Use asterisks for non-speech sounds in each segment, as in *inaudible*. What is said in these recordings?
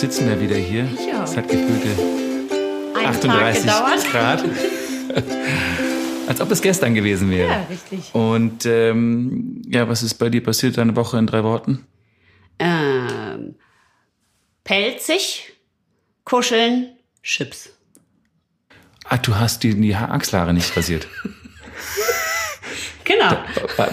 sitzen wir wieder hier. Ja. Es hat gefühlte Einen 38 Tag gedauert. Grad. *laughs* Als ob es gestern gewesen wäre. Ja, richtig. Und ähm, ja, was ist bei dir passiert eine Woche in drei Worten? Ähm, pelzig, kuscheln, Chips. Ah, du hast die, die Ha- Achselhaare nicht rasiert. *laughs* Genau.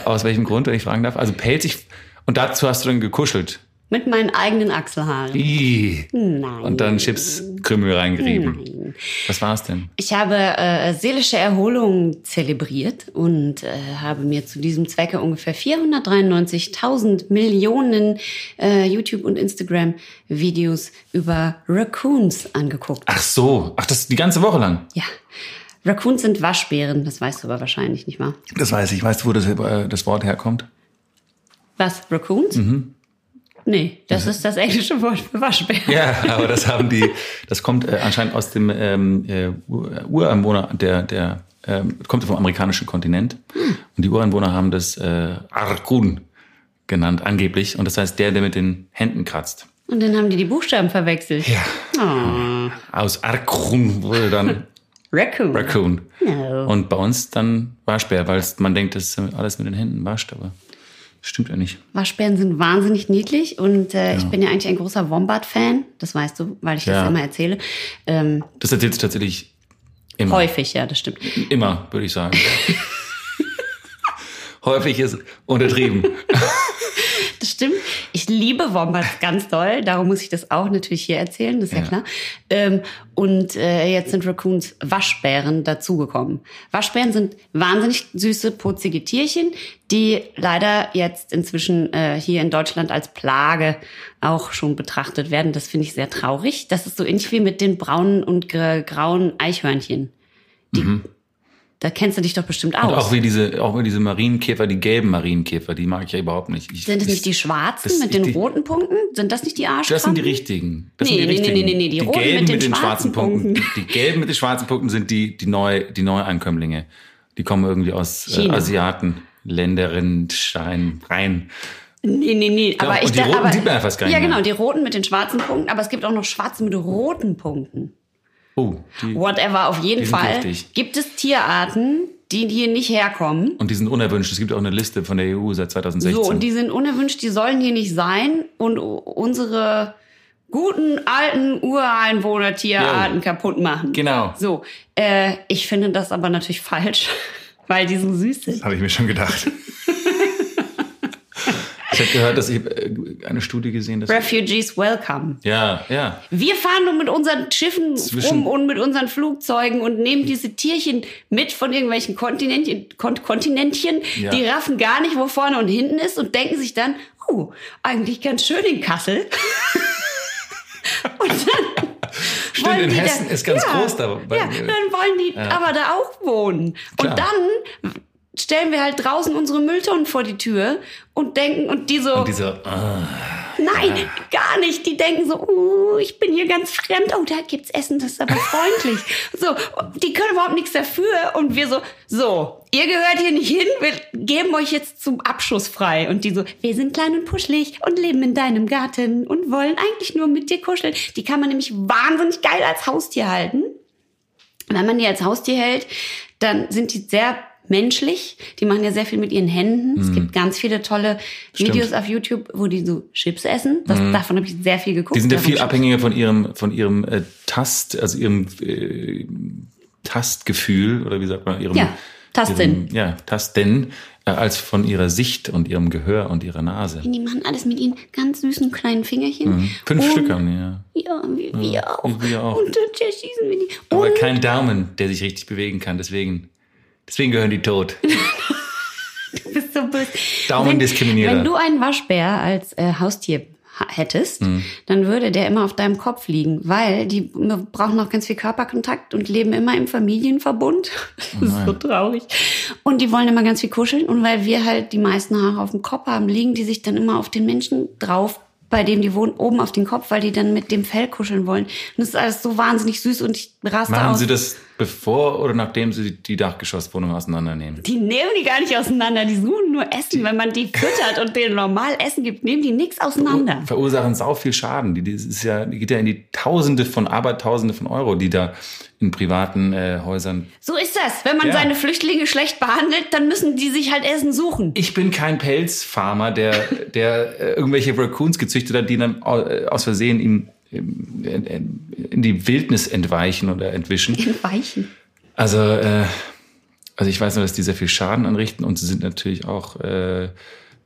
Aus welchem Grund, wenn ich fragen darf? Also pelzig. Und dazu hast du dann gekuschelt. Mit meinen eigenen Achselhaaren. Ih. Nein. Und dann Chipskrümel reingerieben. Was war es denn? Ich habe äh, seelische Erholung zelebriert und äh, habe mir zu diesem Zwecke ungefähr 493.000 Millionen äh, YouTube- und Instagram-Videos über Raccoons angeguckt. Ach so. Ach, das die ganze Woche lang. Ja. Raccoons sind Waschbären, das weißt du aber wahrscheinlich nicht wahr? Das weiß ich. Weißt du, wo das, äh, das Wort herkommt? Was? Raccoons? Mhm. Nee, das ist das englische Wort für Waschbär. Ja, aber das haben die, das kommt äh, anscheinend aus dem ähm, äh, Ur- Ureinwohner, der, der ähm, kommt vom amerikanischen Kontinent. Und die Ureinwohner haben das äh, Arkun genannt, angeblich. Und das heißt der, der mit den Händen kratzt. Und dann haben die die Buchstaben verwechselt. Ja. Oh. Aus Arkun wurde dann *laughs* Raccoon. Raccoon. No. Und bei uns dann Waschbär, weil man denkt, dass alles mit den Händen wascht, aber das stimmt ja nicht. Waschbären sind wahnsinnig niedlich und äh, ich bin ja eigentlich ein großer Wombat-Fan. Das weißt du, weil ich das Ja. immer erzähle. Ähm, Das erzählst du tatsächlich immer. häufig, ja, das stimmt. Immer, würde ich sagen. *laughs* Häufig ist untertrieben. *laughs* Stimmt. Ich liebe Wombats ganz doll. Darum muss ich das auch natürlich hier erzählen, das ist ja, Ja. klar. Ähm, und äh, jetzt sind Raccoons Waschbären dazugekommen. Waschbären sind wahnsinnig süße, putzige Tierchen, die leider jetzt inzwischen äh, hier in Deutschland als Plage auch schon betrachtet werden. Das finde ich sehr traurig. Das ist so ähnlich wie mit den braunen und grauen Eichhörnchen. Die, Da kennst du dich doch bestimmt aus. Und auch wie diese, auch wie diese Marienkäfer, die gelben Marienkäfer, die mag ich ja überhaupt nicht. Ich, sind ich- nicht die schwarzen das- mit den die- roten Punkten? Sind das nicht die Arschkrampen? Das sind die richtigen. Das Nee, sind die nee, nee, richtigen. nee, nee, die roten gelben mit den schwarzen Punkten. Die gelben mit den schwarzen Punkten sind die, die neu, die Neuankömmlinge. Die kommen irgendwie aus äh. Asiaten, Länderinnen, Stein, rein. Nee, nee, nee. Ja, aber und ich die da- roten aber, sieht man ja fast gar Ja, nicht mehr. genau, die roten mit den schwarzen Punkten, aber es gibt auch noch schwarze mit roten Punkten. Oh, die, Whatever, auf jeden Fall giftig. gibt es Tierarten, die hier nicht herkommen. und die sind unerwünscht. Es gibt auch eine Liste von der EU seit 2016. So, und die sind unerwünscht, die sollen hier nicht sein und unsere guten alten Ureinwohner-Tierarten Jo. kaputt machen. Genau. So, äh, ich finde das aber natürlich falsch, *laughs* weil die so süß sind. Habe ich mir schon gedacht. Ich habe gehört, dass ich äh, eine Studie gesehen, dass Refugees welcome. ja, ja, Wir fahren nur mit unseren Schiffen Zwischen- rum und mit unseren Flugzeugen und nehmen diese Tierchen mit von irgendwelchen Kontinentchen, Kon Kontinentchen. Ja. Die raffen gar nicht, wo vorne und hinten ist und denken sich dann, oh, eigentlich ganz schön in Kassel. *laughs* und dann *laughs* Stimmt, in Hessen ist ganz groß da bei Ja, dann wollen die aber da auch wohnen. Klar. Und dann stellen wir halt draußen unsere Mülltonnen vor die Tür und denken, und die so, und diese ah, Nein, gar nicht. Die denken so, uh, ich bin hier ganz fremd. Oh, da gibt's Essen, das ist aber freundlich. *laughs* So, die können überhaupt nichts dafür. Und wir so, so, ihr gehört hier nicht hin. Wir geben euch jetzt zum Abschuss frei. Und die so, wir sind klein und puschelig und leben in deinem Garten und wollen eigentlich nur mit dir kuscheln. Die kann man nämlich wahnsinnig geil als Haustier halten. Wenn man die als Haustier hält, dann sind die sehr menschlich. Die machen ja sehr viel mit ihren Händen. Es gibt ganz viele tolle Videos auf YouTube, wo die so Chips essen. Das, Davon habe ich sehr viel geguckt. die sind ja viel abhängiger von ihrem von ihrem äh, Tast, also ihrem äh, Tastgefühl oder wie sagt man ihrem Ja, ihrem, ja Tasten äh, als von ihrer Sicht und ihrem Gehör und ihrer Nase. Die machen alles mit ihren ganz süßen kleinen Fingerchen. Fünf Und- Stück haben die, ja. Ja, wir, wir auch. wir auch. Und dann schießen wir die. Aber Und kein Daumen, der sich richtig bewegen kann. Deswegen, deswegen gehören die tot. *laughs* du bist so böse. Daumendiskriminierter. Wenn, wenn du einen Waschbär als äh, Haustier ha- hättest, Mhm. dann würde der immer auf deinem Kopf liegen, weil die brauchen noch ganz viel Körperkontakt und leben immer im Familienverbund. *laughs* Das ist so traurig. Und die wollen immer ganz viel kuscheln und weil wir halt die meisten Haare auf dem Kopf haben, liegen die sich dann immer auf den Menschen drauf, bei dem die wohnen, oben auf den Kopf, weil die dann mit dem Fell kuscheln wollen. Und das ist alles so wahnsinnig süß und ich raste Machen aus. Sie das Bevor oder nachdem sie die Dachgeschosswohnung auseinandernehmen? Die nehmen die gar nicht auseinander, die suchen nur Essen. Wenn man die füttert und denen normal Essen gibt, nehmen die nichts auseinander. Verursachen sau viel Schaden. Die, das ist ja, die geht ja in die Tausende von Arbeit, Tausende von Euro, die da in privaten äh, Häusern. So ist das. Wenn man Ja. seine Flüchtlinge schlecht behandelt, dann müssen die sich halt Essen suchen. Ich bin kein Pelzfarmer, der, der äh, irgendwelche Raccoons gezüchtet hat, die dann äh, aus Versehen ihm in, die Wildnis entweichen oder entwischen. In Weichen. Also, äh, also ich weiß nur, dass die sehr viel Schaden anrichten und sie sind natürlich auch äh,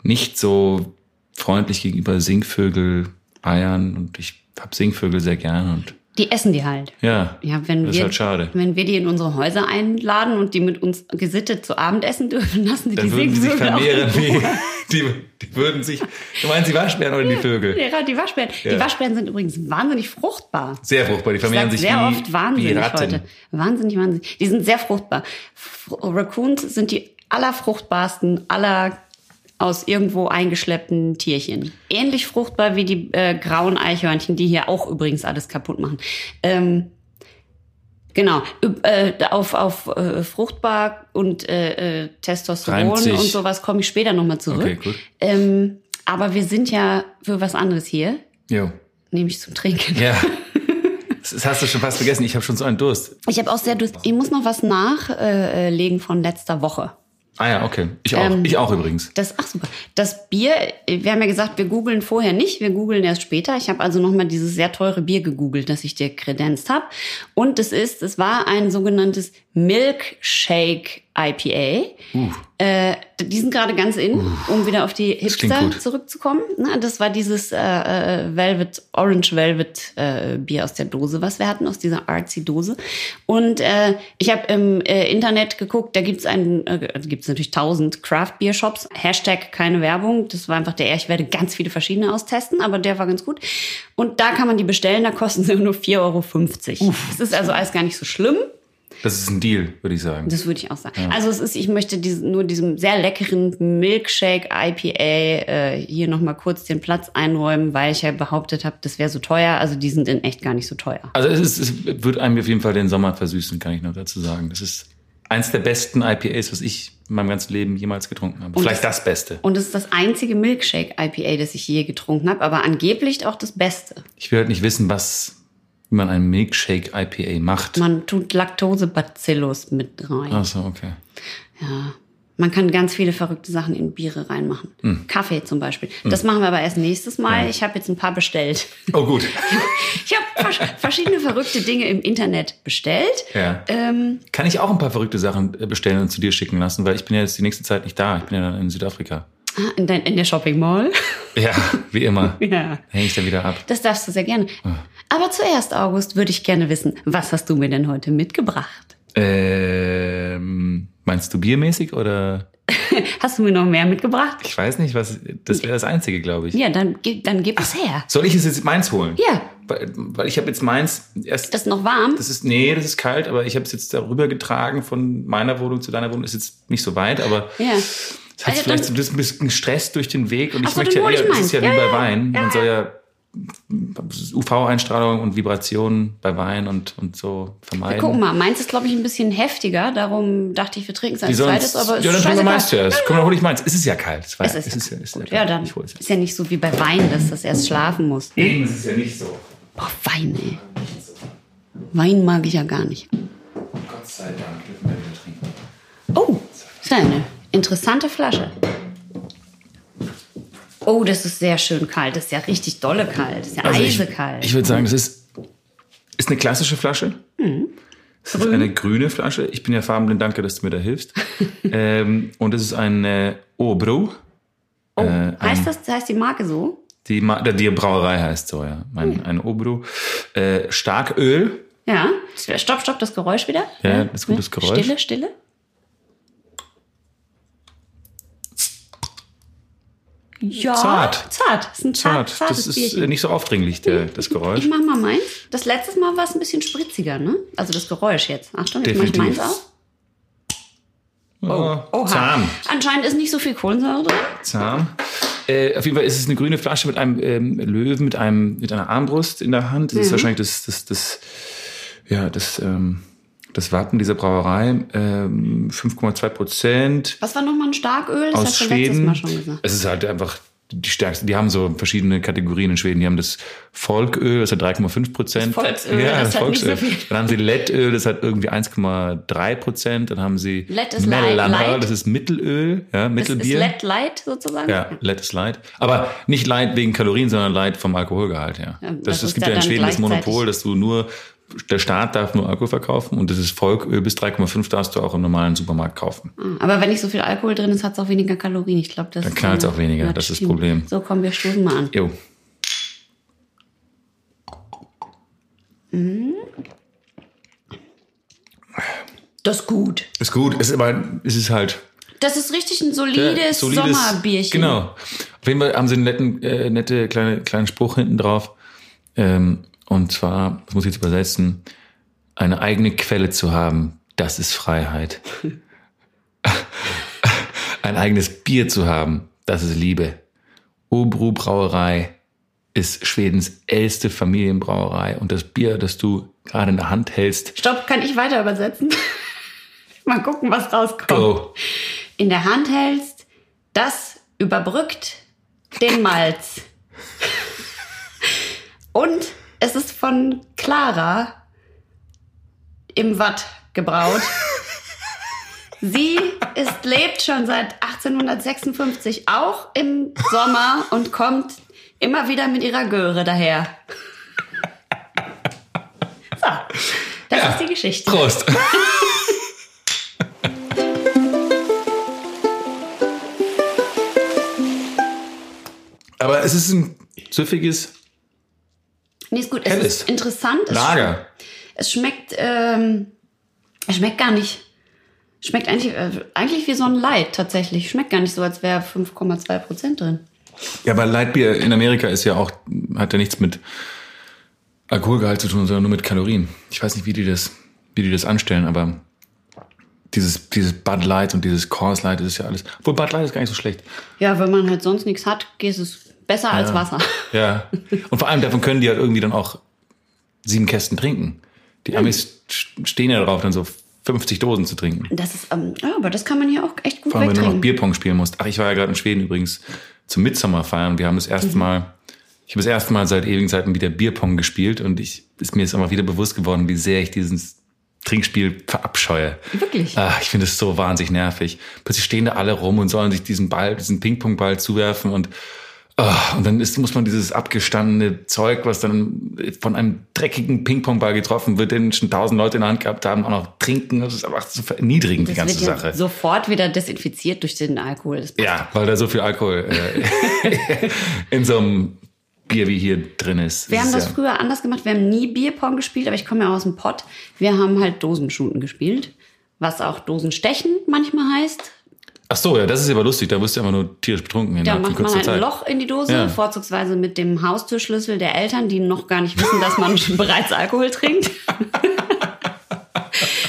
nicht so freundlich gegenüber Singvögel, Eiern und ich hab Singvögel sehr gern und Die essen die halt. ja, Ja, wenn das wir, ist halt schade. wenn wir die in unsere Häuser einladen und die mit uns gesittet zu Abend essen dürfen, *laughs* lassen die Dann die würden die sich vermehren wie, die, die würden sich, du meinst die Waschbären oder die Vögel? Ja, die Waschbären. Ja. Die Waschbären sind übrigens wahnsinnig fruchtbar. Sehr fruchtbar, die vermehren sich sehr wie, oft wie wahnsinnig Ratten. heute. Wahnsinnig, wahnsinnig. Die sind sehr fruchtbar. Raccoons sind die allerfruchtbarsten aller aus irgendwo eingeschleppten Tierchen. Ähnlich fruchtbar wie die äh, grauen Eichhörnchen, die hier auch übrigens alles kaputt machen. Ähm, genau. Äh, auf auf äh, fruchtbar und äh, äh, Testosteron und sowas komme ich später nochmal zurück. Okay, gut. Ähm, aber wir sind ja für was anderes hier, Jo. nämlich zum Trinken. Ja. *laughs* Das hast du schon fast vergessen. Ich habe schon so einen Durst. Ich habe auch sehr Durst. Ich muss noch was nachlegen legen von letzter Woche. Ah ja, okay. Ich auch. Ähm, ich auch übrigens. Das, ach super. Das Bier, wir haben ja gesagt, wir googeln vorher nicht, wir googeln erst später. Ich habe also nochmal dieses sehr teure Bier gegoogelt, das ich dir kredenzt habe. Und es ist, es war ein sogenanntes Milkshake IPA. Äh, die sind gerade ganz in, um wieder auf die Hipster zurückzukommen. Na, das war dieses äh, äh, Velvet, Orange Velvet äh, Bier aus der Dose, was wir hatten, aus dieser artsy Dose. Und äh, ich habe im äh, Internet geguckt, da gibt's einen, äh, gibt's natürlich tausend Craft Beer Shops. Hashtag keine Werbung. Das war einfach der, ich werde ganz viele verschiedene austesten, aber der war ganz gut. Und da kann man die bestellen, da kosten sie nur 4,50 Euro. Das ist also alles gar nicht so schlimm. Das ist ein Deal, würde ich sagen. Das würde ich auch sagen. Also es ist, ich möchte diese, nur diesem sehr leckeren Milkshake IPA äh, hier nochmal kurz den Platz einräumen, weil ich ja behauptet habe, das wäre so teuer. Also die sind in echt gar nicht so teuer. Also es, ist, es wird einem auf jeden Fall den Sommer versüßen, kann ich noch dazu sagen. Das ist eins der besten IPAs, was ich in meinem ganzen Leben jemals getrunken habe. Vielleicht das Beste. Und es ist das einzige Milkshake IPA, das ich je getrunken habe, aber angeblich auch das Beste. Ich will halt nicht wissen, was wie man einen Milkshake IPA macht. Man tut Laktosebacillus mit rein. Ach so, okay. Ja. Man kann ganz viele verrückte Sachen in Biere reinmachen. Hm. Kaffee zum Beispiel. Das machen wir aber erst nächstes Mal. Ich habe jetzt ein paar bestellt. Oh gut. *laughs* Ich habe vers verschiedene verrückte Dinge im Internet bestellt. Ja. Ähm, Kann ich auch ein paar verrückte Sachen äh, bestellen und zu dir schicken lassen, weil ich bin ja jetzt die nächste Zeit nicht da. Ich bin ja dann in Südafrika. ah, in, der Shopping Mall. Ja, wie immer. *laughs* ja. Hänge ich dann wieder ab. Das darfst du sehr gerne. Aber zuerst, August, würde ich gerne wissen, was hast du mir denn heute mitgebracht? Ähm, meinst du biermäßig oder? *laughs* Hast du mir noch mehr mitgebracht? Ich weiß nicht, was. Das wäre das Einzige, glaube ich. Ja, dann, gib- dann gib es her. Soll ich es jetzt meins holen? Ja. Weil, weil ich habe jetzt meins erst. Das ist noch warm. Das ist, nee, das ist kalt, aber ich habe es jetzt darüber getragen von meiner Wohnung zu deiner Wohnung. Ist jetzt nicht so weit, aber ja. es hat Also vielleicht dann- so ein bisschen Stress durch den Weg und ich so, möchte ja eher, es ist ja wie Ja, bei ja. Wein. Ja, Man soll ja UV-Einstrahlung und Vibrationen bei Wein und, und so vermeiden. Guck mal, meins ist, glaube ich, ein bisschen heftiger. Darum dachte ich, wir trinken es als zweites. Aber es ja, dann ist trinken wir meins zuerst. Komm, dann hol ich meins. Es ist ja kalt. Es, war, Es ist, es ist ja, ja, ist ja, ja, kalt. dann ist ja nicht so wie bei Wein, dass das erst schlafen muss. Eben, es ist ja nicht so. Boah, Wein, ey. Wein mag ich ja gar nicht. Gott sei Dank dürfen wir wieder trinken. Oh, ist ja eine interessante Flasche. Oh, das ist sehr schön kalt. Das ist ja richtig dolle kalt. Das ist ja Also ich, eisekalt. ich würde sagen, das ist, ist eine klassische Flasche. Es ist eine grüne Flasche. Ich bin ja farbenblind, danke, dass du mir da hilfst. *laughs* ähm, und es ist ein äh, Obro. oh, äh, heißt das, heißt die Marke so? Die, Ma die Brauerei heißt so, ja. Ein, ein Obro. Äh, Starköl. Ja. Stopp, stopp, das Geräusch wieder. Ja, das ist gutes Geräusch. Stille, Stille. Ja, Zart. Zart. Das ist ein zart, Zart. Das ist Bierchen. nicht so aufdringlich, der, das Geräusch. Ich mach mal meins. Das letzte Mal war es ein bisschen spritziger, ne? Also das Geräusch jetzt. Achtung, jetzt mach ich meins auch. Oh, Oha. zahm. Anscheinend ist nicht so viel Kohlensäure drin. Zahm. Äh, auf jeden Fall ist es eine grüne Flasche mit einem ähm, Löwen, mit einem mit einer Armbrust in der Hand. Das ist wahrscheinlich das das das ja das ähm, Das Wappen dieser Brauerei, ähm, 5,2 Prozent. Was war nochmal ein Starköl? Das aus Schweden. Mal schon gesagt. Es ist halt einfach die stärkste. Die haben so verschiedene Kategorien in Schweden. Die haben das Volköl, das hat 3,5 Prozent. Das Volksöl, das hat nicht so. Dann haben sie Lettöl, das hat irgendwie 1,3 Prozent. Dann haben sie Lett light. das ist Mittelöl, ja, Das ist Mittelbier. Let Light sozusagen? Ja, Let ist light. Aber nicht light wegen Kalorien, sondern light vom Alkoholgehalt her. Ja, das, das es ist gibt ja ja in Schweden das Monopol, dass du nur, der Staat darf nur Alkohol verkaufen und das ist Volköl bis 3,5 darfst du auch im normalen Supermarkt kaufen. Aber wenn nicht so viel Alkohol drin ist, hat es auch weniger Kalorien. Ich glaube, das Dann knallt's äh, auch weniger. ja, Das ist das. Problem. So, komm, wir stoßen mal an. Jo. Das ist gut. Ist gut, ist aber, es ist halt Das ist richtig ein Ja, solides, Sommerbierchen. Genau. Auf jeden Fall haben sie einen netten, äh, nette kleine, kleinen Spruch hinten drauf. Ähm, und zwar, das muss ich jetzt übersetzen, eine eigene Quelle zu haben, das ist Freiheit. *laughs* Ein eigenes Bier zu haben, das ist Liebe. Obru Brauerei ist Schwedens älteste Familienbrauerei und das Bier, das du gerade in der Hand hältst, Stopp, kann ich weiter übersetzen? *laughs* mal gucken, was rauskommt. go. In der Hand hältst, das überbrückt den Malz. *laughs* Und es ist von Clara im Watt gebraut. Sie ist, lebt schon seit 1856, auch im Sommer und kommt immer wieder mit ihrer Göre daher. So, das Ja. ist die Geschichte. Prost. *laughs* Aber es ist ein süffiges Nee, ist gut. Es Helles. ist interessant. Es Lager. Es schmeckt, ähm, es schmeckt gar nicht. Schmeckt eigentlich, äh, eigentlich wie so ein Light tatsächlich. Schmeckt gar nicht so, als wäre 5,2 Prozent drin. Ja, aber Leitbier in Amerika ist ja auch, hat ja nichts mit Alkoholgehalt zu tun, sondern nur mit Kalorien. Ich weiß nicht, wie die das, wie die das anstellen, aber dieses, dieses Bud Light und dieses Coors Light, das ist ja alles. Obwohl Bud Light ist gar nicht so schlecht. Ja, wenn man halt sonst nichts hat, geht es besser als Wasser. *laughs* Ja. Und vor allem davon können die halt irgendwie dann auch sieben Kästen trinken. Die Amis st- stehen ja darauf, dann so 50 Dosen zu trinken. Das ist, ähm, ja, aber das kann man hier auch echt gut Vor allem, wenn du noch. Bierpong spielen musst. Ach, ich war ja gerade in Schweden übrigens zum Midsommer feiern. Wir haben das Mhm. erste Mal, ich habe das erste Mal seit ewigen Zeiten wieder Bierpong gespielt und ich ist mir jetzt einfach wieder bewusst geworden, wie sehr ich dieses Trinkspiel verabscheue. Wirklich? Ah, ich finde es so wahnsinnig nervig. Plötzlich stehen da alle rum und sollen sich diesen Ball, diesen Ping-Pong-Ball zuwerfen und und dann ist, muss man dieses abgestandene Zeug, was dann von einem dreckigen Ping-Pong-Ball getroffen wird, den schon tausend Leute in der Hand gehabt haben, auch noch trinken. Das ist einfach so erniedrigend, die Das ganze wird ja Sache. sofort wieder desinfiziert durch den Alkohol. Das Ja, weil da so viel Alkohol äh, *laughs* in so einem Bier wie hier drin ist. Wir haben ist das ja, früher anders gemacht. Wir haben nie Bierpong gespielt, aber ich komme ja aus dem Pott. Wir haben halt Dosenschuten gespielt, was auch Dosenstechen manchmal heißt. Ach so, ja, das ist aber lustig. Da wirst du einfach nur tierisch betrunken Da innerhalb von macht man halt ein. Loch in die Dose, Ja. vorzugsweise mit dem Haustürschlüssel der Eltern, die noch gar nicht wissen, dass man *laughs* bereits Alkohol trinkt. *laughs*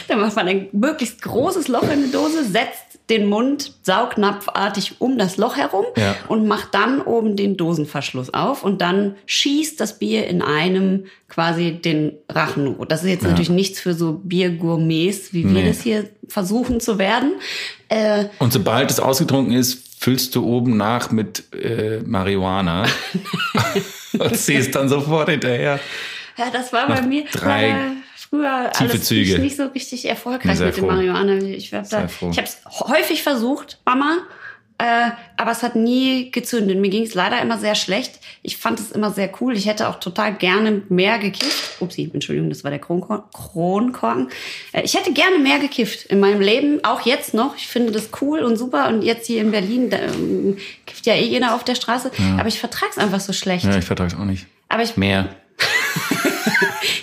Dann macht man ein möglichst großes Loch in die Dose, setzt den Mund saugnapfartig um das Loch herum Ja. und macht dann oben den Dosenverschluss auf und dann schießt das Bier in einem quasi den Rachen. Das ist jetzt natürlich nichts für so Biergourmets, wie wir Nee. das hier versuchen zu werden. Äh, Und sobald es ausgetrunken ist, füllst du oben nach mit äh, Marihuana *laughs* und ziehst dann sofort hinterher. Ja, das war bei Noch mir drei früher tiefe alles Züge. nicht, so richtig erfolgreich mit dem. Marihuana. Ich da, froh. ich habe es häufig versucht, Mama, äh, aber es hat nie gezündet. Mir ging es leider immer sehr schlecht. Ich fand es immer sehr cool. Ich hätte auch total gerne mehr gekifft. Upsi, Entschuldigung, das war der Kronkor Kronkorken. Äh, ich hätte gerne mehr gekifft in meinem Leben, auch jetzt noch. Ich finde das cool und super. Und jetzt hier in Berlin da, ähm, kifft ja eh jeder auf der Straße. Aber ich vertrag's einfach so schlecht. Ja, ich vertrage es auch nicht. Aber ich Mehr.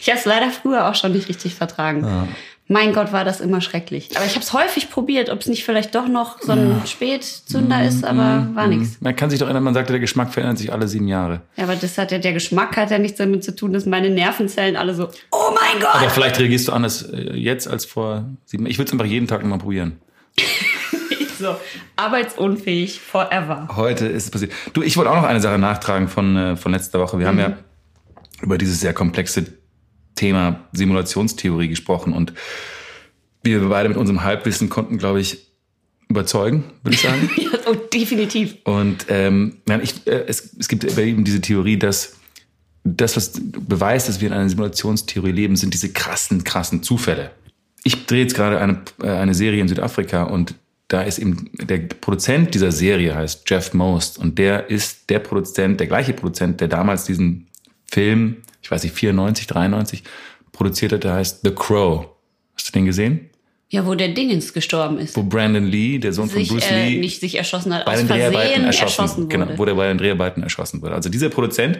Ich habe es leider früher auch schon nicht richtig vertragen. Mein Gott, war das immer schrecklich. Aber ich habe es häufig probiert, ob es nicht vielleicht doch noch so ein Spätzünder ist, aber war nix. Man kann sich doch erinnern, man sagte, der Geschmack verändert sich alle sieben Jahre. Ja, aber das hat ja, der Geschmack hat ja nichts damit zu tun, dass meine Nervenzellen alle so, oh mein Gott! Aber vielleicht reagierst du anders äh, jetzt als vor sieben Ich würde es einfach jeden Tag nochmal probieren. *laughs* so, arbeitsunfähig forever. Heute ist es passiert. Du, ich wollte auch noch eine Sache nachtragen von, äh, von letzter Woche. Wir haben ja über dieses sehr komplexe Thema Simulationstheorie gesprochen und wir beide mit unserem Halbwissen konnten, glaube ich, überzeugen, würde ich sagen. *laughs* ja, so definitiv. Und ähm, ich, äh, es, es gibt eben diese Theorie, dass das, was beweist, dass wir in einer Simulationstheorie leben, sind diese krassen, krassen Zufälle. Ich drehe jetzt gerade eine, äh, eine Serie in Südafrika und da ist eben der Produzent dieser Serie heißt Jeff Most und der ist der Produzent, der gleiche Produzent, der damals diesen Film, ich weiß nicht, 94, 93 produziert hat, der heißt The Crow. Hast du den gesehen? Ja, wo der Dingens gestorben ist. Wo Brandon Lee, der Sohn sich, von Bruce äh, Lee, nicht sich erschossen hat, bei aus den Versehen Dreharbeiten erschossen, erschossen wurde. Genau, wo der bei den Dreharbeiten erschossen wurde. Also dieser Produzent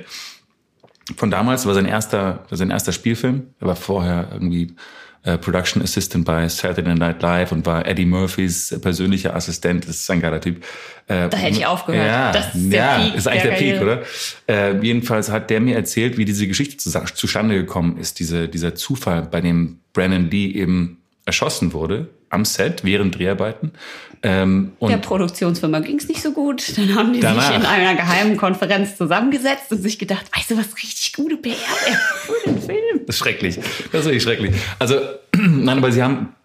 von damals war sein erster, war sein erster Spielfilm. Er war vorher irgendwie äh, Production Assistant bei Saturday Night Live und war Eddie Murphys persönlicher Assistent. Das ist ein geiler Typ. Äh, Da hätte ich aufgehört. Ja, Das ist der ja, Peak ist eigentlich der der, Peak, oder? Äh, jedenfalls hat der mir erzählt, wie diese Geschichte zu, zustande gekommen ist. Diese, dieser Zufall, bei dem Brandon Lee eben erschossen wurde am Set während Dreharbeiten. Ähm, und Der Produktionsfirma ging es nicht so gut. Dann haben die Danach. sich in einer geheimen Konferenz zusammengesetzt und sich gedacht, weißt du was, richtig gute PR für den Film. Das ist schrecklich. Das ist wirklich schrecklich. Also, *clears throat* nein, aber sie haben,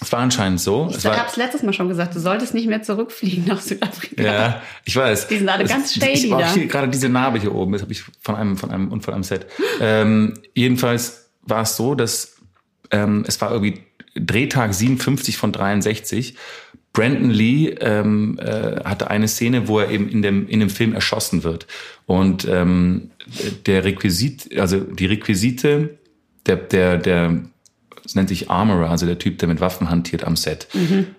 es war anscheinend so. Ich habe es letztes Mal schon gesagt, du solltest nicht mehr zurückfliegen nach Südafrika. ja, ich weiß. Die sind alle Es- ganz shady da. hier, Gerade diese Narbe hier oben, das habe ich von einem, von einem Unfall am Set. ähm, jedenfalls war es so, dass ähm, es war irgendwie Drehtag 57 von 63. Brandon Lee ähm, äh, hatte eine Szene, wo er eben in dem, in dem Film erschossen wird. Und ähm, der Requisit, also die Requisite, der, der, der, es nennt sich Armorer, also der Typ, der mit Waffen hantiert am Set,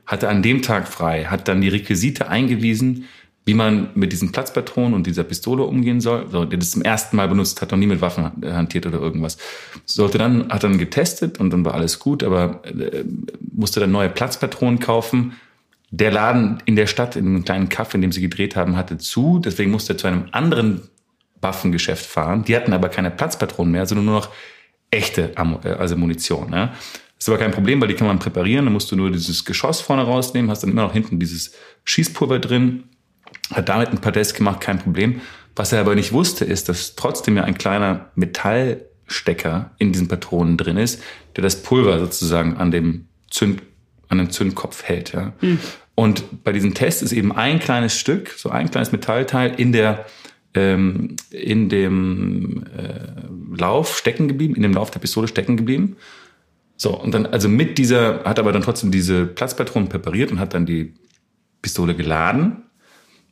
hatte an dem Tag frei, hat dann die Requisite eingewiesen, wie man mit diesen Platzpatronen und dieser Pistole umgehen soll. So, der das zum ersten Mal benutzt, hat noch nie mit Waffen hantiert oder irgendwas. Sollte dann, hat dann getestet und dann war alles gut, aber äh, musste dann neue Platzpatronen kaufen. Der Laden in der Stadt, in einem kleinen Kaff, in dem sie gedreht haben, hatte zu. Deswegen musste er zu einem anderen Waffengeschäft fahren. Die hatten aber keine Platzpatronen mehr, sondern nur noch echte äh, also Munition. Ja. Das ist aber kein Problem, weil die kann man präparieren. Dann musst du nur dieses Geschoss vorne rausnehmen, hast dann immer noch hinten dieses Schießpulver drin. Hat damit ein paar Tests gemacht, kein Problem. Was er aber nicht wusste, ist, dass trotzdem ja ein kleiner Metallstecker in diesen Patronen drin ist, der das Pulver sozusagen an dem Zünd, an dem Zündkopf hält. Ja. Und bei diesem Test ist eben ein kleines Stück, so ein kleines Metallteil in der ähm, in dem äh, Lauf stecken geblieben, in dem Lauf der Pistole stecken geblieben. So, und dann, also mit dieser, hat aber dann trotzdem diese Platzpatronen präpariert und hat dann die Pistole geladen.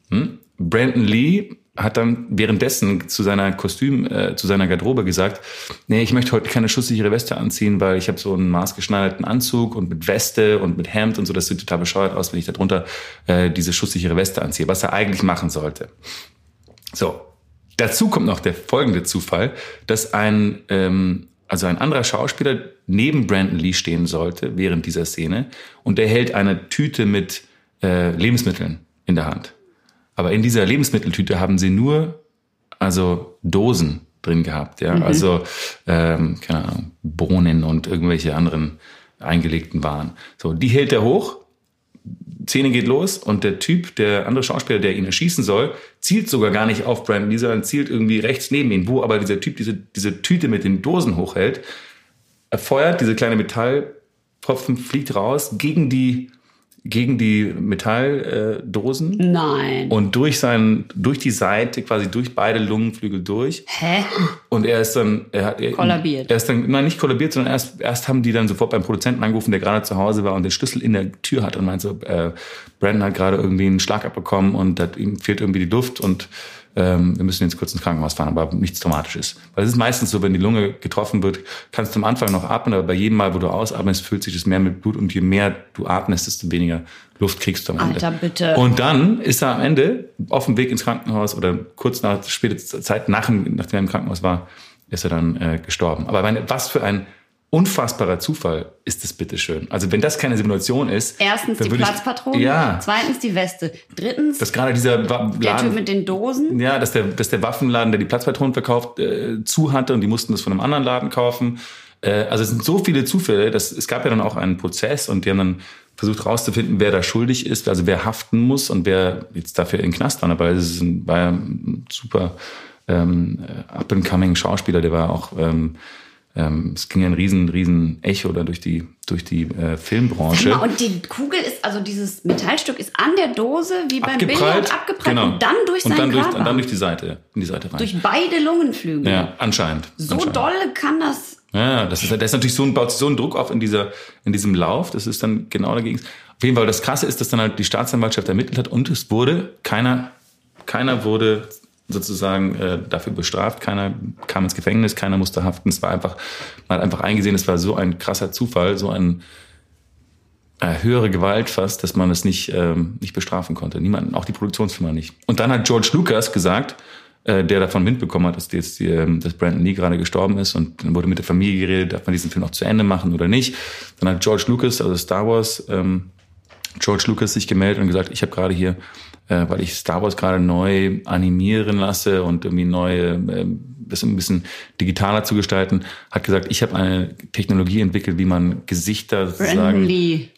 Hm? Brandon Lee hat dann währenddessen zu seiner Kostüm, äh, zu seiner Garderobe gesagt, nee, ich möchte heute keine schusssichere Weste anziehen, weil ich habe so einen maßgeschneiderten Anzug und mit Weste und mit Hemd und so, das sieht total bescheuert aus, wenn ich darunter äh, diese schusssichere Weste anziehe, was er eigentlich machen sollte. So, dazu kommt noch der folgende Zufall, dass ein, ähm, also ein anderer Schauspieler neben Brandon Lee stehen sollte während dieser Szene und der hält eine Tüte mit äh, Lebensmitteln in der Hand. Aber in dieser Lebensmitteltüte haben sie nur also Dosen drin gehabt, ja, also ähm, keine Ahnung, Bohnen und irgendwelche anderen eingelegten Waren. So, die hält er hoch Szene geht los und der Typ, der andere Schauspieler, der ihn erschießen soll, zielt sogar gar nicht auf Brandon Lee, sondern zielt irgendwie rechts neben ihn, wo aber dieser Typ diese, diese Tüte mit den Dosen hochhält. Er feuert, diese kleine Metallpfropfen fliegt raus gegen die, gegen die Metalldosen. Äh, Nein. und durch seinen, durch die Seite, quasi durch beide Lungenflügel durch. Hä? Und er ist dann, er hat, er, Kollabiert. Er ist dann, nein, nicht kollabiert, sondern erst, erst haben die dann sofort beim Produzenten angerufen, der gerade zu Hause war und den Schlüssel in der Tür hat und meinte so, äh, Brandon hat gerade irgendwie einen Schlag abbekommen und dat, ihm fehlt irgendwie die Luft und ähm, wir müssen jetzt kurz ins Krankenhaus fahren, aber nichts Traumatisches. Weil es ist meistens so, wenn die Lunge getroffen wird, kannst du am Anfang noch atmen, aber bei jedem Mal, wo du ausatmest, füllt sich das mehr mit Blut und je mehr du atmest, desto weniger Luft kriegst du am Ende. Alter, bitte. Und dann ist er am Ende auf dem Weg ins Krankenhaus oder kurz nach später Zeit nach, dem- nachdem er im Krankenhaus war, ist er dann äh, gestorben. Aber meine, was für ein unfassbarer Zufall ist das bitteschön. Also wenn das keine Simulation ist, Erstens die Platzpatronen, Ja, zweitens die Weste, drittens dass gerade dieser Wa- der Typ Laden, mit den Dosen. ja, dass der, dass der Waffenladen, der die Platzpatronen verkauft, äh, zu hatte und die mussten das von einem anderen Laden kaufen. Äh, also es sind so viele Zufälle, dass es gab ja dann auch einen Prozess und die haben dann versucht herauszufinden, wer da schuldig ist, also wer haften muss und wer jetzt dafür in den Knast war. Aber es ist ein, war ja ein super ähm, up and coming Schauspieler, der war auch ähm, ähm, es ging ein riesen, riesen Echo da durch die, durch die äh, Filmbranche. Mal, und die Kugel ist, also dieses Metallstück ist an der Dose wie beim Billard abgeprallt genau. und dann durch und dann durch, und dann durch die Seite, in die Seite rein. durch beide Lungenflügel. ja, anscheinend. so anscheinend. doll kann das. Ja, das ist, da ist natürlich so ein, baut sich so ein Druck auf in dieser, in diesem Lauf. Das ist dann genau dagegen. Auf jeden Fall, das Krasse ist, dass dann halt die Staatsanwaltschaft ermittelt hat und es wurde keiner, keiner wurde sozusagen äh, dafür bestraft. Keiner kam ins Gefängnis, keiner musste haften. Es war einfach, man hat einfach eingesehen, es war so ein krasser Zufall, so ein äh, höhere Gewalt fast, dass man es nicht, ähm, nicht bestrafen konnte. Niemand, auch die Produktionsfirma nicht. Und dann hat George Lucas gesagt, äh, der davon Wind bekommen hat, dass, jetzt die, ähm, dass Brandon Lee gerade gestorben ist und dann wurde mit der Familie geredet, darf man diesen Film noch zu Ende machen oder nicht. Dann hat George Lucas, also Star Wars, ähm, George Lucas sich gemeldet und gesagt, ich habe gerade hier, äh, weil ich Star Wars gerade neu animieren lasse und irgendwie neue, äh, das ein bisschen digitaler zu gestalten, hat gesagt, ich habe eine Technologie entwickelt, wie man Gesichter sozusagen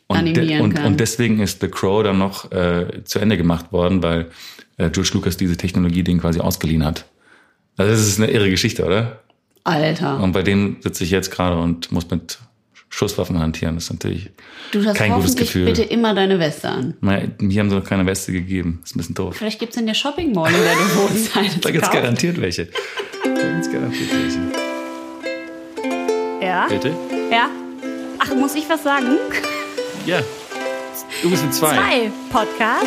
und, animieren und, kann. und deswegen ist The Crow dann noch äh, zu Ende gemacht worden, weil äh, George Lucas diese Technologie den quasi ausgeliehen hat. Also das ist eine irre Geschichte, oder? Alter. Und bei dem sitze ich jetzt gerade und muss mit Schusswaffen hantieren. Das ist natürlich Du hast kein gutes Gefühl. bitte immer deine Weste an. Naja, Mir haben sie noch keine Weste gegeben. Das ist ein bisschen doof. Vielleicht gibt's in der Shopping Mall, in der du wohnst, *laughs* Da gibt's kaufen. garantiert welche. Da gibt's garantiert welche. Ja? Bitte? Ja? Ach, muss ich was sagen? Ja. Du bist mit zwei. Zwei Podcast.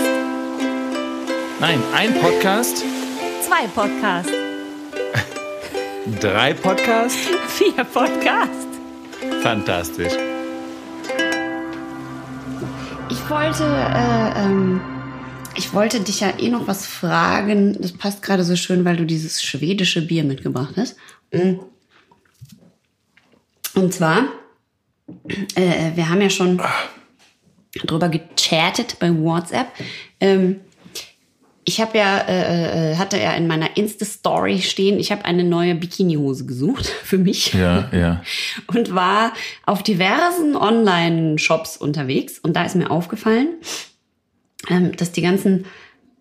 Nein, ein Podcast, Zwei Podcast. drei Podcast. *laughs* Vier Podcast. Fantastisch. Ich wollte, äh, ähm, ich wollte dich ja eh noch was fragen. Das passt gerade so schön, weil du dieses schwedische Bier mitgebracht hast. Mm. Und zwar, äh, wir haben ja schon drüber gechattet bei WhatsApp. Ähm, ich habe ja, äh, äh, hatte ja in meiner Insta-Story stehen, ich habe eine neue Bikini-Hose gesucht *laughs* für mich Ja, ja. und war auf diversen Online-Shops unterwegs. Und da ist mir aufgefallen, ähm, dass die ganzen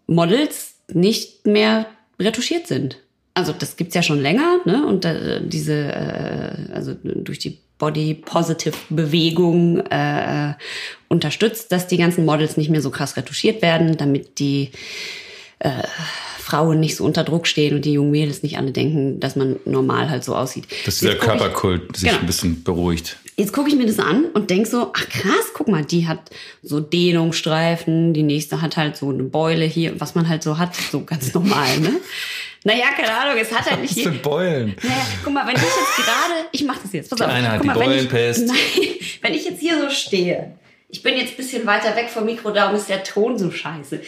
Models nicht mehr retuschiert sind. Also das gibt's ja schon länger, ne? Und äh, diese, äh, also durch die Body Positive Bewegung äh, unterstützt, dass die ganzen Models nicht mehr so krass retuschiert werden, damit die äh, Frauen nicht so unter Druck stehen und die jungen Mädels nicht alle denken, dass man normal halt so aussieht. Das ist dieser Körperkult, sich Genau. ein bisschen beruhigt. Jetzt gucke ich mir das an und denk so, ach krass, guck mal, die hat so Dehnungsstreifen, die nächste hat halt so eine Beule hier, was man halt so hat, so ganz *laughs* normal, ne? Naja, keine Ahnung, es hat halt *laughs* nicht Was für Beulen? naja, guck mal, wenn ich jetzt gerade, ich mach das jetzt, pass Die auf. eine hat die mal, wenn ich, Beulenpest. *laughs* Nein, wenn ich jetzt hier so stehe, ich bin jetzt ein bisschen weiter weg vom Mikro, darum ist der Ton so scheiße.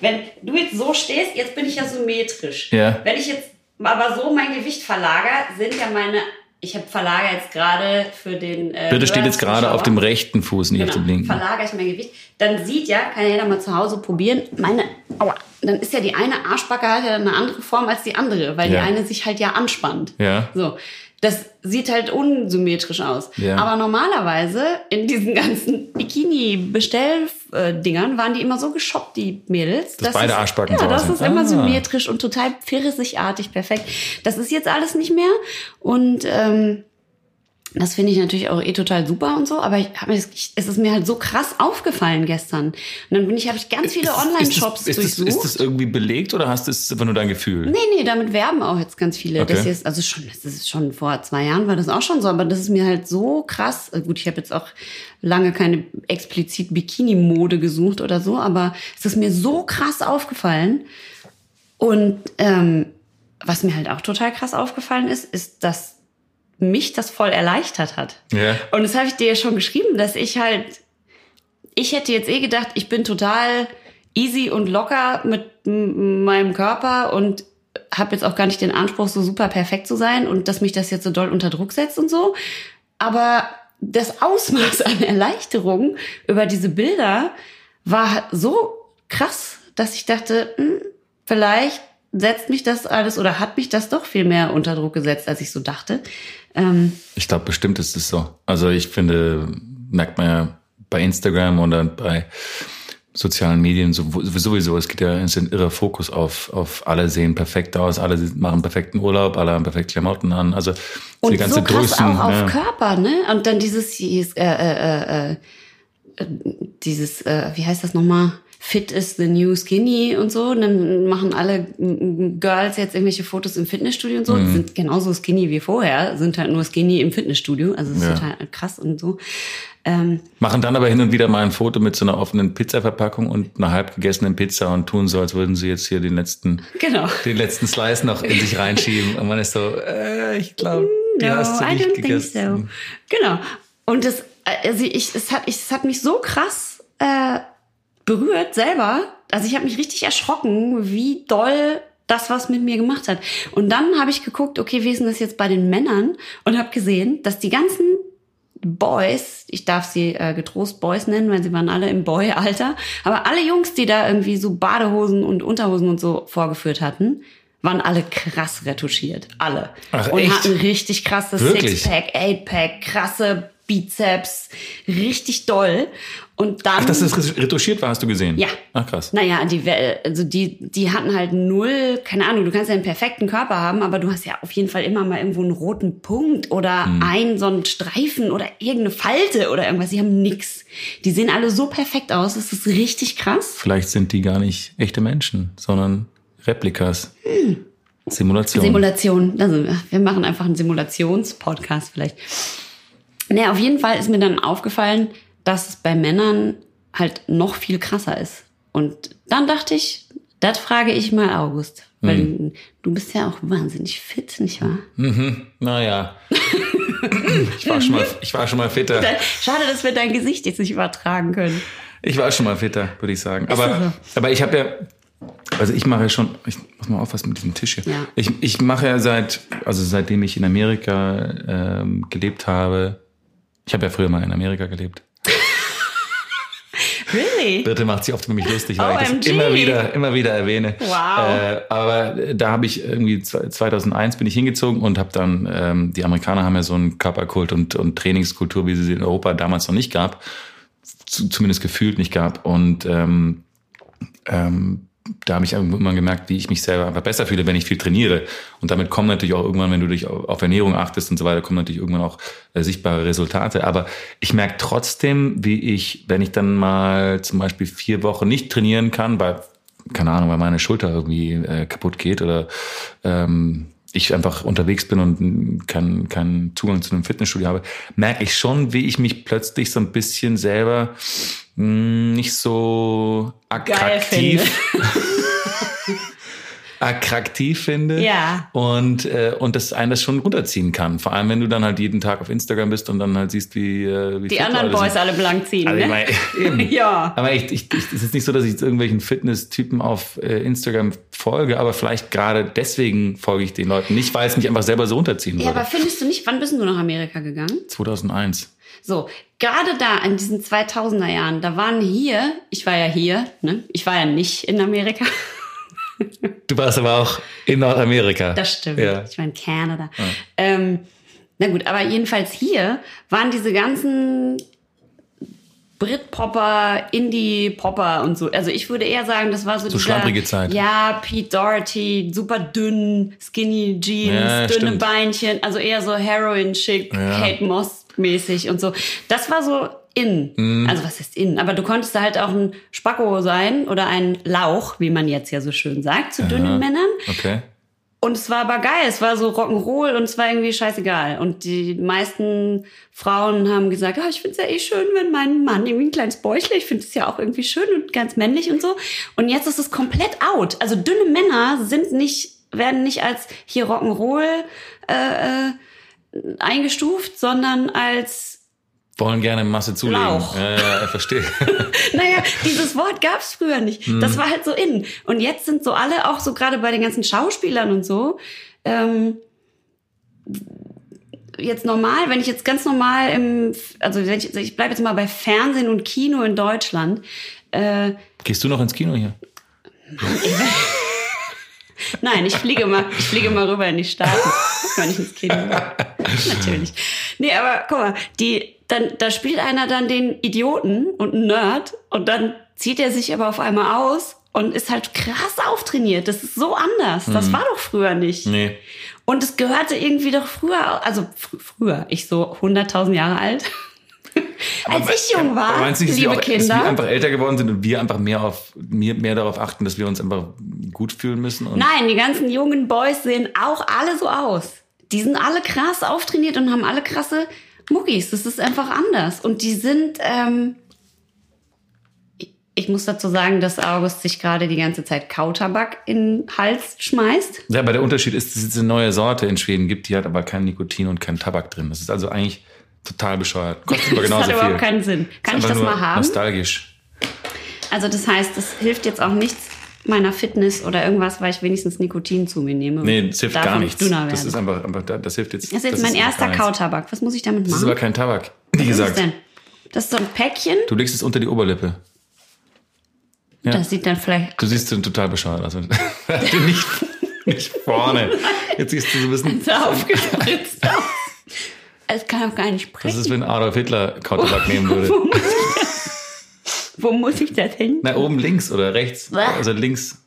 Wenn du jetzt so stehst, jetzt bin ich ja symmetrisch. Ja. Wenn ich jetzt aber so mein Gewicht verlagere, sind ja meine, ich habe verlagere jetzt gerade für den äh, Bitte steht jetzt gerade auf dem rechten Fuß, nicht auf dem Genau, linken. verlagere ich mein Gewicht. Dann sieht ja, kann ja jeder mal zu Hause probieren, meine, aua, dann ist ja die eine Arschbacke hat ja eine andere Form als die andere, weil Ja. die eine sich halt ja anspannt. Ja. So. Das sieht halt unsymmetrisch aus. Ja. Aber normalerweise in diesen ganzen Bikini-Bestell-Dingern waren die immer so geschoppt, die Mädels. Dass beide es- Arschbacken Ja, das ist immer Ah. symmetrisch und total pfirsigartig perfekt. Das ist jetzt alles nicht mehr. Und ähm, das finde ich natürlich auch eh total super und so, aber ich hab mir das, ich, es ist mir halt so krass aufgefallen gestern. Und dann bin ich, habe ich ganz viele Online-Shops ist, das, ist, das, durchsucht. ist das irgendwie belegt oder hast du es einfach nur dein Gefühl? Nee, nee, damit werben auch jetzt ganz viele. Okay. Das jetzt, also schon, das ist schon vor zwei Jahren war das auch schon so, aber das ist mir halt so krass. Gut, ich habe jetzt auch lange keine explizit Bikini-Mode gesucht oder so, aber es ist mir so krass aufgefallen. Und ähm, was mir halt auch total krass aufgefallen ist, ist, dass mich das voll erleichtert hat. Ja. Und das habe ich dir ja schon geschrieben, dass ich halt, ich hätte jetzt eh gedacht, ich bin total easy und locker mit meinem Körper und habe jetzt auch gar nicht den Anspruch, so super perfekt zu sein und dass mich das jetzt so doll unter Druck setzt und so. Aber das Ausmaß an Erleichterung über diese Bilder war so krass, dass ich dachte, hm, vielleicht setzt mich das alles oder hat mich das doch viel mehr unter Druck gesetzt, als ich so dachte. Ähm, Ich glaube, bestimmt ist es so. Also ich finde, merkt man ja bei Instagram oder bei sozialen Medien so, sowieso. Es geht ja es ist ein irrer Fokus auf, auf alle sehen perfekt aus, alle machen perfekten Urlaub, alle haben perfekte Klamotten an. Also Und die ganze so krass Größen. auch auf ja. Körper, ne? Und dann dieses, dieses, äh, äh, äh, äh, dieses, äh, wie heißt das nochmal? Fit is the new skinny und so. Und dann machen alle Girls jetzt irgendwelche Fotos im Fitnessstudio und so. Mhm. Die sind genauso skinny wie vorher, sind halt nur skinny im Fitnessstudio. Also das Ja. ist total krass und so. Ähm, Machen dann aber hin und wieder mal ein Foto mit so einer offenen Pizzaverpackung und einer halb gegessenen Pizza und tun so, als würden sie jetzt hier den letzten, genau. den letzten Slice noch in sich reinschieben. Und man ist so, äh, ich glaube, No, hast du I nicht don't gegessen. think so. Genau. Und das, also ich, es hat, ich, es hat mich so krass äh, berührt selber. Also ich habe mich richtig erschrocken, wie doll das was mit mir gemacht hat. Und dann habe ich geguckt, okay, wie ist denn das jetzt bei den Männern? Und habe gesehen, dass die ganzen Boys, ich darf sie äh, getrost Boys nennen, weil sie waren alle im Boy-Alter, aber alle Jungs, die da irgendwie so Badehosen und Unterhosen und so vorgeführt hatten, waren alle krass retuschiert. Alle. Ach, und echt? hatten richtig krasses Wirklich? Sixpack, Eightpack, krasse Bizeps, richtig doll. Und dann. Ach, dass das retuschiert war, hast du gesehen? Ja. Ach, krass. Naja, die, also die, die hatten halt null, keine Ahnung, du kannst ja einen perfekten Körper haben, aber du hast ja auf jeden Fall immer mal irgendwo einen roten Punkt oder Mhm. einen so einen Streifen oder irgendeine Falte oder irgendwas. Die haben nix. Die sehen alle so perfekt aus, das ist richtig krass. Vielleicht sind die gar nicht echte Menschen, sondern Replikas. Simulation. Simulation. Also wir machen einfach einen Simulations-Podcast vielleicht. Naja, auf jeden Fall ist mir dann aufgefallen, dass es bei Männern halt noch viel krasser ist. Und dann dachte ich, das frage ich mal August. Weil du bist ja auch wahnsinnig fit, nicht wahr? mhm. Naja. *laughs* ich, war schon mal, ich war schon mal fitter. Schade, dass wir dein Gesicht jetzt nicht übertragen können. Ich war schon mal fitter, würde ich sagen. Aber, aber ich habe ja, also ich mache ja schon, ich muss mal aufpassen mit diesem Tisch hier. Ja. Ich, ich mache ja seit, also seitdem ich in Amerika ähm, gelebt habe, ich habe ja früher mal in Amerika gelebt. *laughs* Really? Birte macht sich oft über mich lustig, weil ich OMG. das immer wieder, immer wieder erwähne. Wow. Äh, aber da habe ich irgendwie zwei- 2001 bin ich hingezogen und habe dann, ähm, die Amerikaner haben ja so einen Körperkult und, und Trainingskultur, wie sie sie in Europa damals noch nicht gab, zu, zumindest gefühlt nicht gab. Und ähm, ähm, da habe ich irgendwann gemerkt, wie ich mich selber einfach besser fühle, wenn ich viel trainiere. Und damit kommen natürlich auch irgendwann, wenn du dich auf Ernährung achtest und so weiter, kommen natürlich irgendwann auch äh, sichtbare Resultate. Aber ich merke trotzdem, wie ich, wenn ich dann mal zum Beispiel vier Wochen nicht trainieren kann, weil, keine Ahnung, weil meine Schulter irgendwie äh, kaputt geht oder ähm, ich einfach unterwegs bin und keinen keinen Zugang zu einem Fitnessstudio habe, merke ich schon, wie ich mich plötzlich so ein bisschen selber mh, nicht so attraktiv attraktiv finde Ja. und äh, und das einen das schon runterziehen kann. Vor allem wenn du dann halt jeden Tag auf Instagram bist und dann halt siehst, wie äh, wie Die anderen Boys sind. alle blank ziehen, Also ich ne? meine, *laughs* *laughs* eben. Ja. Aber ich, ich, ich, es ist nicht so, dass ich jetzt irgendwelchen Fitness-Typen auf äh, Instagram folge, aber vielleicht gerade deswegen folge ich den Leuten nicht, weil es mich einfach selber so runterziehen Ja, würde. aber findest du nicht, wann bist du nach Amerika gegangen? 2001. So, gerade da in diesen 2000er Jahren, da waren hier, ich war ja hier, ne? Ich war ja nicht in Amerika. *laughs* Du warst aber auch in Nordamerika. Das stimmt. Ja. Ich war in Kanada. Ähm, na gut, aber jedenfalls hier waren diese ganzen Brit-Popper, Indie-Popper und so. Also ich würde eher sagen, das war so, So dieser, schlapprige Zeit. Ja, Pete Doherty, super dünn, skinny Jeans, Ja, dünne stimmt. Beinchen, also eher so Heroin-Chic, Ja. Kate Moss-mäßig und so. Das war so in. Mhm. Also was ist in? Aber du konntest da halt auch ein Spacko sein oder ein Lauch, wie man jetzt ja so schön sagt, zu dünnen Männern. Okay. Und es war aber geil, es war so Rock'n'Roll und es war irgendwie scheißegal. Und die meisten Frauen haben gesagt, ah, ich find's ja eh schön, wenn mein Mann irgendwie ein kleines Bäuchle, ich finde es ja auch irgendwie schön und ganz männlich und so. Und jetzt ist es komplett out. Also dünne Männer sind nicht, werden nicht als hier Rock'n'Roll äh, äh, eingestuft, sondern als Wollen gerne Masse zulegen. Lauch. Ja, ja, ich verstehe. *laughs* naja, dieses Wort gab's früher nicht. Mhm. Das war halt so in. Und jetzt sind so alle, auch so gerade bei den ganzen Schauspielern und so, ähm, jetzt normal, wenn ich jetzt ganz normal im, also wenn ich, ich bleibe jetzt mal bei Fernsehen und Kino in Deutschland, äh, Gehst du noch ins Kino hier? Nein, ich fliege mal, ich fliege mal rüber in die Staaten, wenn ich ins Kino. *laughs* Natürlich. Nee, aber guck mal, die, dann da spielt einer dann den Idioten und einen Nerd und dann zieht er sich aber auf einmal aus und ist halt krass auftrainiert. Das ist so anders. Das war doch früher nicht. Nee. Und es gehörte irgendwie doch früher, also fr früher, ich so 100.000 Jahre alt, *laughs* als ich jung war, Aber meinst du liebe auch, dass wir Kinder. einfach älter geworden sind und wir einfach mehr auf mehr, mehr darauf achten, dass wir uns einfach gut fühlen müssen? Nein, die ganzen jungen Boys sehen auch alle so aus. Die sind alle krass auftrainiert und haben alle krasse Muckis. Das ist einfach anders. Und die sind, ähm, ich- muss dazu sagen, dass August sich gerade die ganze Zeit Kautabak in den Hals schmeißt. Ja, aber der Unterschied ist, dass es eine neue Sorte in Schweden gibt, die hat aber kein Nikotin und kein Tabak drin. Das ist also eigentlich total bescheuert. *laughs* Kostet aber Das genauso hat viel. überhaupt keinen Sinn. Kann ich das mal haben? Nostalgisch. Also das heißt, das hilft jetzt auch nichts meiner Fitness oder irgendwas, weil ich wenigstens Nikotin zu mir nehme. Nee, das hilft gar nicht nichts. Das ist einfach, einfach das hilft jetzt. Das ist jetzt mein einfach erster. Kautabak. Was muss ich damit Das ist machen? aber kein Tabak. Wie Was ist gesagt, denn? Das ist so ein Päckchen. du legst es unter die Oberlippe. Ja. Das sieht dann vielleicht. Du siehst dann total bescheuert aus. Du *laughs* nicht, nicht vorne. Jetzt siehst du so ein bisschen. so aufgespritzt aus. Es kann auch gar nicht Das sprechen. ist, wenn Adolf Hitler Kautabak nehmen würde. *laughs* Wo muss ich das hin? Na, oben links oder rechts. Was? Also links.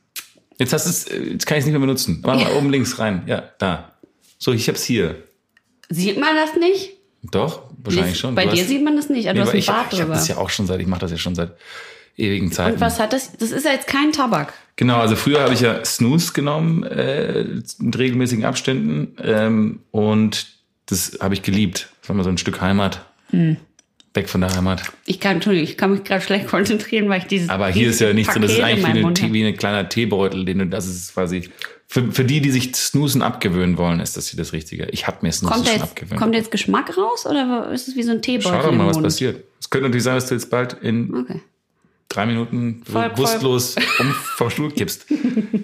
Jetzt hast du's, äh, jetzt kann ich es nicht mehr benutzen. Mach mal *laughs* oben links rein. Ja, da. So, ich hab's hier. Sieht man das nicht? Doch, wahrscheinlich schon. Bei Du dir hast- sieht man das nicht, aber Nee, du hast einen ich, Bart ich drüber. das ja auch schon seit, ich mache das ja schon seit ewigen Zeiten. Und was hat das? Das ist ja jetzt kein Tabak. Genau, also früher habe ich ja Snooze genommen äh, mit regelmäßigen Abständen ähm, und das habe ich geliebt. Das war mal so ein Stück Heimat. Hm. Weg von der Heimat. Ich kann, Entschuldigung, ich kann mich gerade schlecht konzentrieren, weil ich dieses. Aber hier ist ja nichts drin. Das ist eigentlich wie, eine, wie ein kleiner Teebeutel, den du, das ist quasi für, für die, die sich Snoozen abgewöhnen wollen, ist das hier das Richtige. Ich habe mir Snoozen Kommt schon jetzt, abgewöhnt. kommt jetzt Geschmack raus oder ist es wie so ein Teebeutel Schau doch mal, was passiert. Es könnte natürlich sein, dass du jetzt bald in Okay. drei Minuten Voll- bewusstlos um vom Stuhl kippst.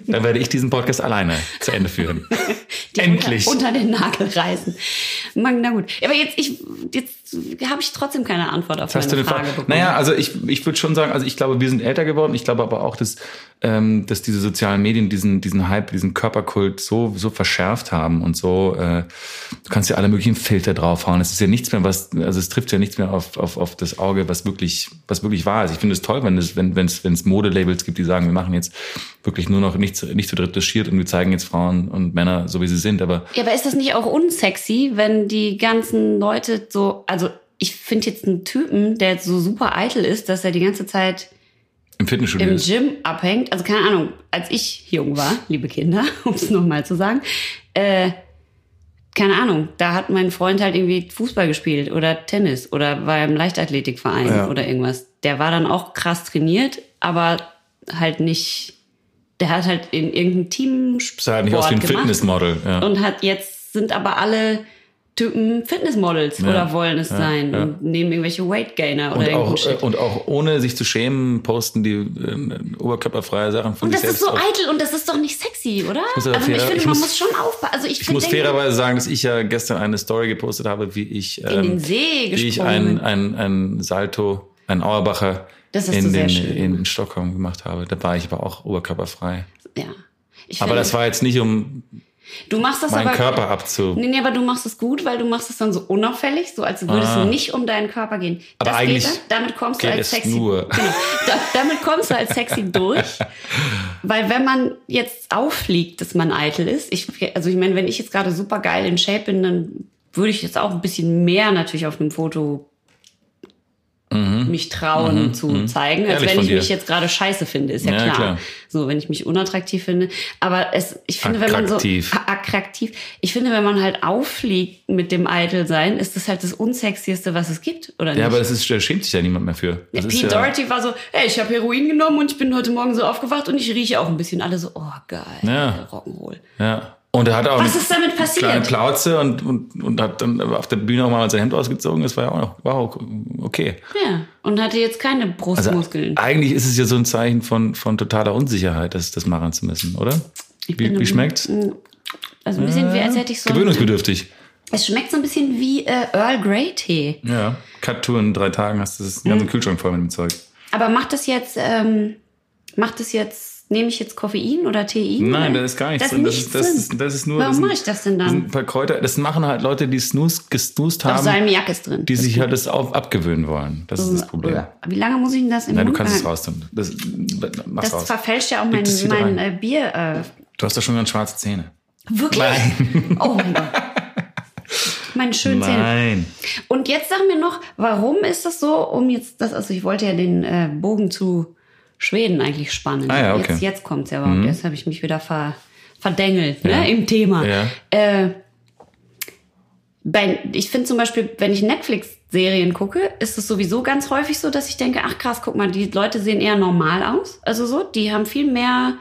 Dann werde ich diesen Podcast alleine zu Ende führen. *laughs* Endlich. Unter, unter den Nagel reißen. Man, na gut. Aber jetzt, ich, jetzt habe ich trotzdem keine Antwort auf meine eine Frage Frage? bekommen. Naja, also ich, ich würde schon sagen, also ich glaube, wir sind älter geworden. Ich glaube aber auch, dass, ähm, dass diese sozialen Medien diesen, diesen Hype, diesen Körperkult so, so verschärft haben und so, äh, du kannst ja alle möglichen Filter draufhauen. Es ist ja nichts mehr, was, also es trifft ja nichts mehr auf, auf, auf das Auge, was wirklich, was wirklich wahr ist. Ich finde es toll, wenn es, wenn, wenn es, wenn es Modelabels gibt, die sagen, wir machen jetzt wirklich nur noch nicht, nicht zu dritt duschiert und wir zeigen jetzt Frauen und Männer so, wie sie sind. Aber Ja, aber ist das nicht auch unsexy, wenn die ganzen Leute so, also ich finde jetzt einen Typen, der so super eitel ist, dass er die ganze Zeit im Fitnessstudio im ist. Gym abhängt. Also keine Ahnung, als ich jung war, liebe Kinder, *laughs* um es nochmal zu sagen, äh, keine Ahnung, da hat mein Freund halt irgendwie Fußball gespielt oder Tennis oder war im Leichtathletikverein Ja. oder irgendwas. Der war dann auch krass trainiert, aber halt nicht, der hat halt in irgendeinem Team sah halt nicht aus wie ein Fitnessmodel. Ja. und hat jetzt sind aber alle Typen Fitnessmodels Ja, oder wollen es ja, sein ja. und nehmen irgendwelche Weight Gainer oder Und auch, äh, Shit. und auch ohne sich zu schämen, posten die äh, oberkörperfreie Sachen von Und das ist so eitel und das ist doch nicht sexy, oder? muss aber also ich fair- finde, ich man muss- muss schon aufpassen. Also ich, Ich muss fairerweise sagen, dass ich ja gestern eine Story gepostet habe, wie ich, in den ähm, See wie ich gesprungen ein, ein, ein Salto, ein Auerbacher Das in, den, in Stockholm gemacht habe. Da war ich aber auch oberkörperfrei. Ja. Ich Aber das war jetzt nicht, um du machst das meinen aber, Körper abzu... Nee, nee, aber du machst es gut, weil du machst es dann so unauffällig, so als würde Ah. es nicht um deinen Körper gehen. Aber das eigentlich geht dann, damit kommst du als sexy. nur. *laughs* Genau, da, damit kommst du als sexy *laughs* durch. Weil wenn man jetzt auffliegt, dass man eitel ist, ich, also ich meine, wenn ich jetzt gerade super geil in Shape bin, dann würde ich jetzt auch ein bisschen mehr natürlich auf einem Foto mich trauen zu zeigen, als Mhm. Ehrlich wenn ich mich jetzt gerade scheiße finde, ist ja, Ja, klar. klar. So, wenn ich mich unattraktiv finde. Aber es, ich finde, wenn man so Attraktiv. Attraktiv. Ich finde, wenn man halt auffliegt mit dem Eitelsein, ist das halt das unsexieste, was es gibt, oder Ja, nicht? aber das ist, da schämt sich ja niemand mehr für. Ja, Das ist Pete ja, Doherty war so, hey, ich habe Heroin genommen und ich bin heute Morgen so aufgewacht und ich rieche auch ein bisschen. Alle so, oh geil, Ja. Rock'n'Roll. Ja. Und er hat auch Was ist damit passiert? kleine Plauze und, und, und hat dann auf der Bühne auch mal sein Hemd ausgezogen. Das war ja auch noch, war auch okay. Ja, und hatte jetzt keine Also Brustmuskeln. eigentlich ist es ja so ein Zeichen von, von totaler Unsicherheit, das, das machen zu müssen, oder? Ich Wie, wie schmeckt's? also ein bisschen wie, als hätte ich so... Gewöhnungsbedürftig. Es schmeckt so ein bisschen wie äh, Earl Grey Tee. Ja. Cut-Tour in drei Tagen hast du das Mhm. ganze Kühlschrank voll mit dem Zeug. Aber macht das jetzt, ähm, macht das jetzt nehme ich jetzt Koffein oder Tein? Nein, oder? da ist gar nichts da drin. Ist Das nichts ist, das, das ist nur. Warum das mache ich das denn Das dann? ein paar Kräuter. Das machen halt Leute, die Snooze gesnoost Doch, haben, Salmiak ist drin. die sich halt das auf, abgewöhnen wollen. Das ist das Problem. Wie lange muss ich denn das im Nein, du kannst es raus tun. Das, Das raus. verfälscht ja auch mein, das mein äh, Bier. Äh, Du hast doch schon ganz schwarze Zähne. wirklich? Oh mein Gott. *laughs* Meine schönen Zähne. Nein. Und jetzt sag mir noch, warum ist das so, um jetzt das, also ich wollte ja den äh, Bogen zu Schweden eigentlich spannen. Ah ja, okay. Mhm. Jetzt, jetzt kommt's ja überhaupt. Jetzt habe ich mich wieder ver, verdengelt Ja. ne, im Thema. Ja. Äh, bei, ich finde zum Beispiel, wenn ich Netflix-Serien gucke, ist es sowieso ganz häufig so, dass ich denke, ach krass, guck mal, die Leute sehen eher normal aus. Also so, die haben viel mehr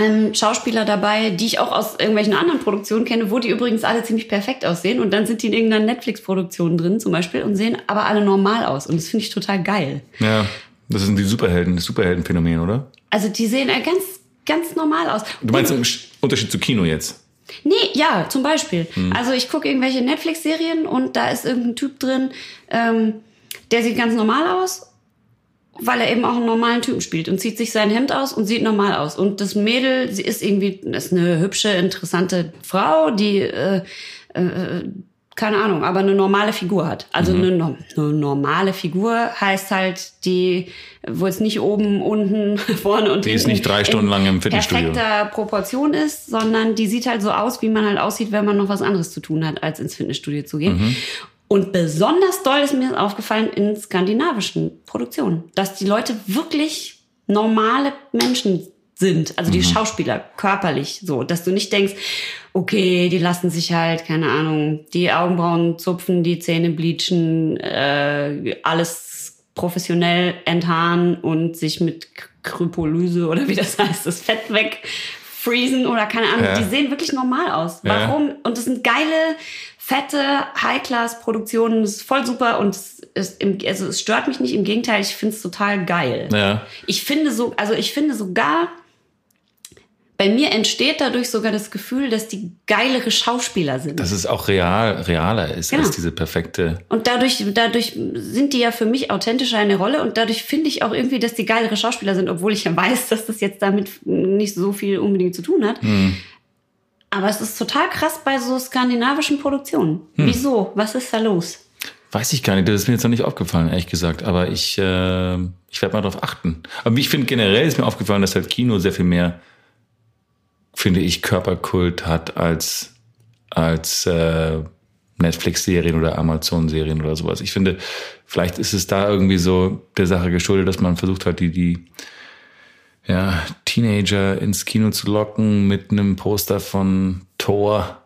ähm, Schauspieler dabei, die ich auch aus irgendwelchen anderen Produktionen kenne, wo die übrigens alle ziemlich perfekt aussehen. Und dann sind die in irgendeiner Netflix-Produktion drin zum Beispiel und sehen aber alle normal aus. Und das finde ich total geil. Ja, das sind die Superhelden, das Superheldenphänomen, oder? Also die sehen äh, ganz, ganz normal aus. Du meinst im Sch- Unterschied zu Kino jetzt? Nee, ja, zum Beispiel. Hm. Also ich gucke irgendwelche Netflix-Serien und da ist irgendein Typ drin, ähm, der sieht ganz normal aus, weil er eben auch einen normalen Typen spielt und zieht sich sein Hemd aus und sieht normal aus. Und das Mädel, sie ist irgendwie, ist eine hübsche, interessante Frau, die äh, äh, keine Ahnung, aber eine normale Figur hat. Also Mhm. eine, no- eine normale Figur heißt halt die, wo es nicht oben, unten, *laughs* vorne und Die ist hinten nicht drei Stunden in lang im Fitnessstudio. perfekter Proportion ist, sondern die sieht halt so aus, wie man halt aussieht, wenn man noch was anderes zu tun hat, als ins Fitnessstudio zu gehen. Mhm. Und besonders doll ist mir aufgefallen in skandinavischen Produktionen, dass die Leute wirklich normale Menschen sind, also die Mhm. Schauspieler körperlich so, dass du nicht denkst, okay, die lassen sich halt, keine Ahnung, die Augenbrauen zupfen, die Zähne bleachen, äh, alles professionell enthaaren und sich mit Krypolyse oder wie das *laughs* heißt, das Fett wegfreezen oder keine Ahnung. Ja. Die sehen wirklich normal aus. Ja. Warum? Und das sind geile, fette, High-Class-Produktionen. Das ist voll super und es, ist im, also es stört mich nicht. Im Gegenteil, ich finde es total geil. Ja. Ich finde so, also ich finde sogar, bei mir entsteht dadurch sogar das Gefühl, dass die geilere Schauspieler sind. Dass es auch real, realer ist Genau. als diese perfekte. Und dadurch, dadurch sind die ja für mich authentischer eine Rolle und dadurch finde ich auch irgendwie, dass die geilere Schauspieler sind, obwohl ich ja weiß, dass das jetzt damit nicht so viel unbedingt zu tun hat. Aber es ist total krass bei so skandinavischen Produktionen. Wieso? Was ist da los? Weiß ich gar nicht, das ist mir jetzt noch nicht aufgefallen, ehrlich gesagt. Aber ich, äh, ich werde mal darauf achten. Aber ich finde generell ist mir aufgefallen, dass halt Kino sehr viel mehr, finde ich, Körperkult hat als, als äh, Netflix-Serien oder Amazon-Serien oder sowas. Ich finde, vielleicht ist es da irgendwie so der Sache geschuldet, dass man versucht hat, die, die ja, Teenager ins Kino zu locken mit einem Poster von Thor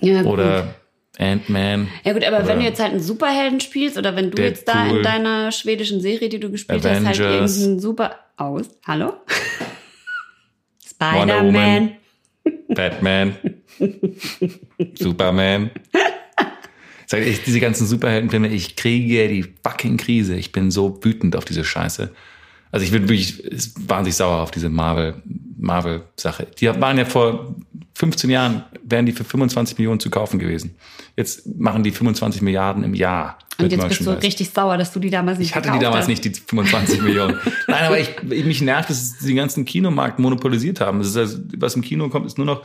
Ja, gut. oder Ant-Man. Ja gut, aber wenn du jetzt halt einen Superhelden spielst oder wenn du jetzt da in Deadpool. deiner schwedischen Serie, die du gespielt hast, Avengers. halt irgendeinen Super aus. Hallo? Wonder Spider-Man. *laughs* Batman, Superman. Sag ich, diese ganzen Superheldenfilme, ich kriege die fucking Krise. Ich bin so wütend auf diese Scheiße. Also ich bin wirklich wahnsinnig sauer auf diese Marvel, Marvel-Sache. Die waren ja vor 15 Jahren, wären die für 25 Millionen zu kaufen gewesen. Jetzt machen die 25 Milliarden im Jahr. Und jetzt bist du richtig sauer, dass du die damals nicht Ich hatte die damals hast. nicht, die 25 *laughs* Millionen. Nein, aber ich, mich nervt, dass sie den ganzen Kinomarkt monopolisiert haben. Das ist also, was im Kino kommt, ist nur noch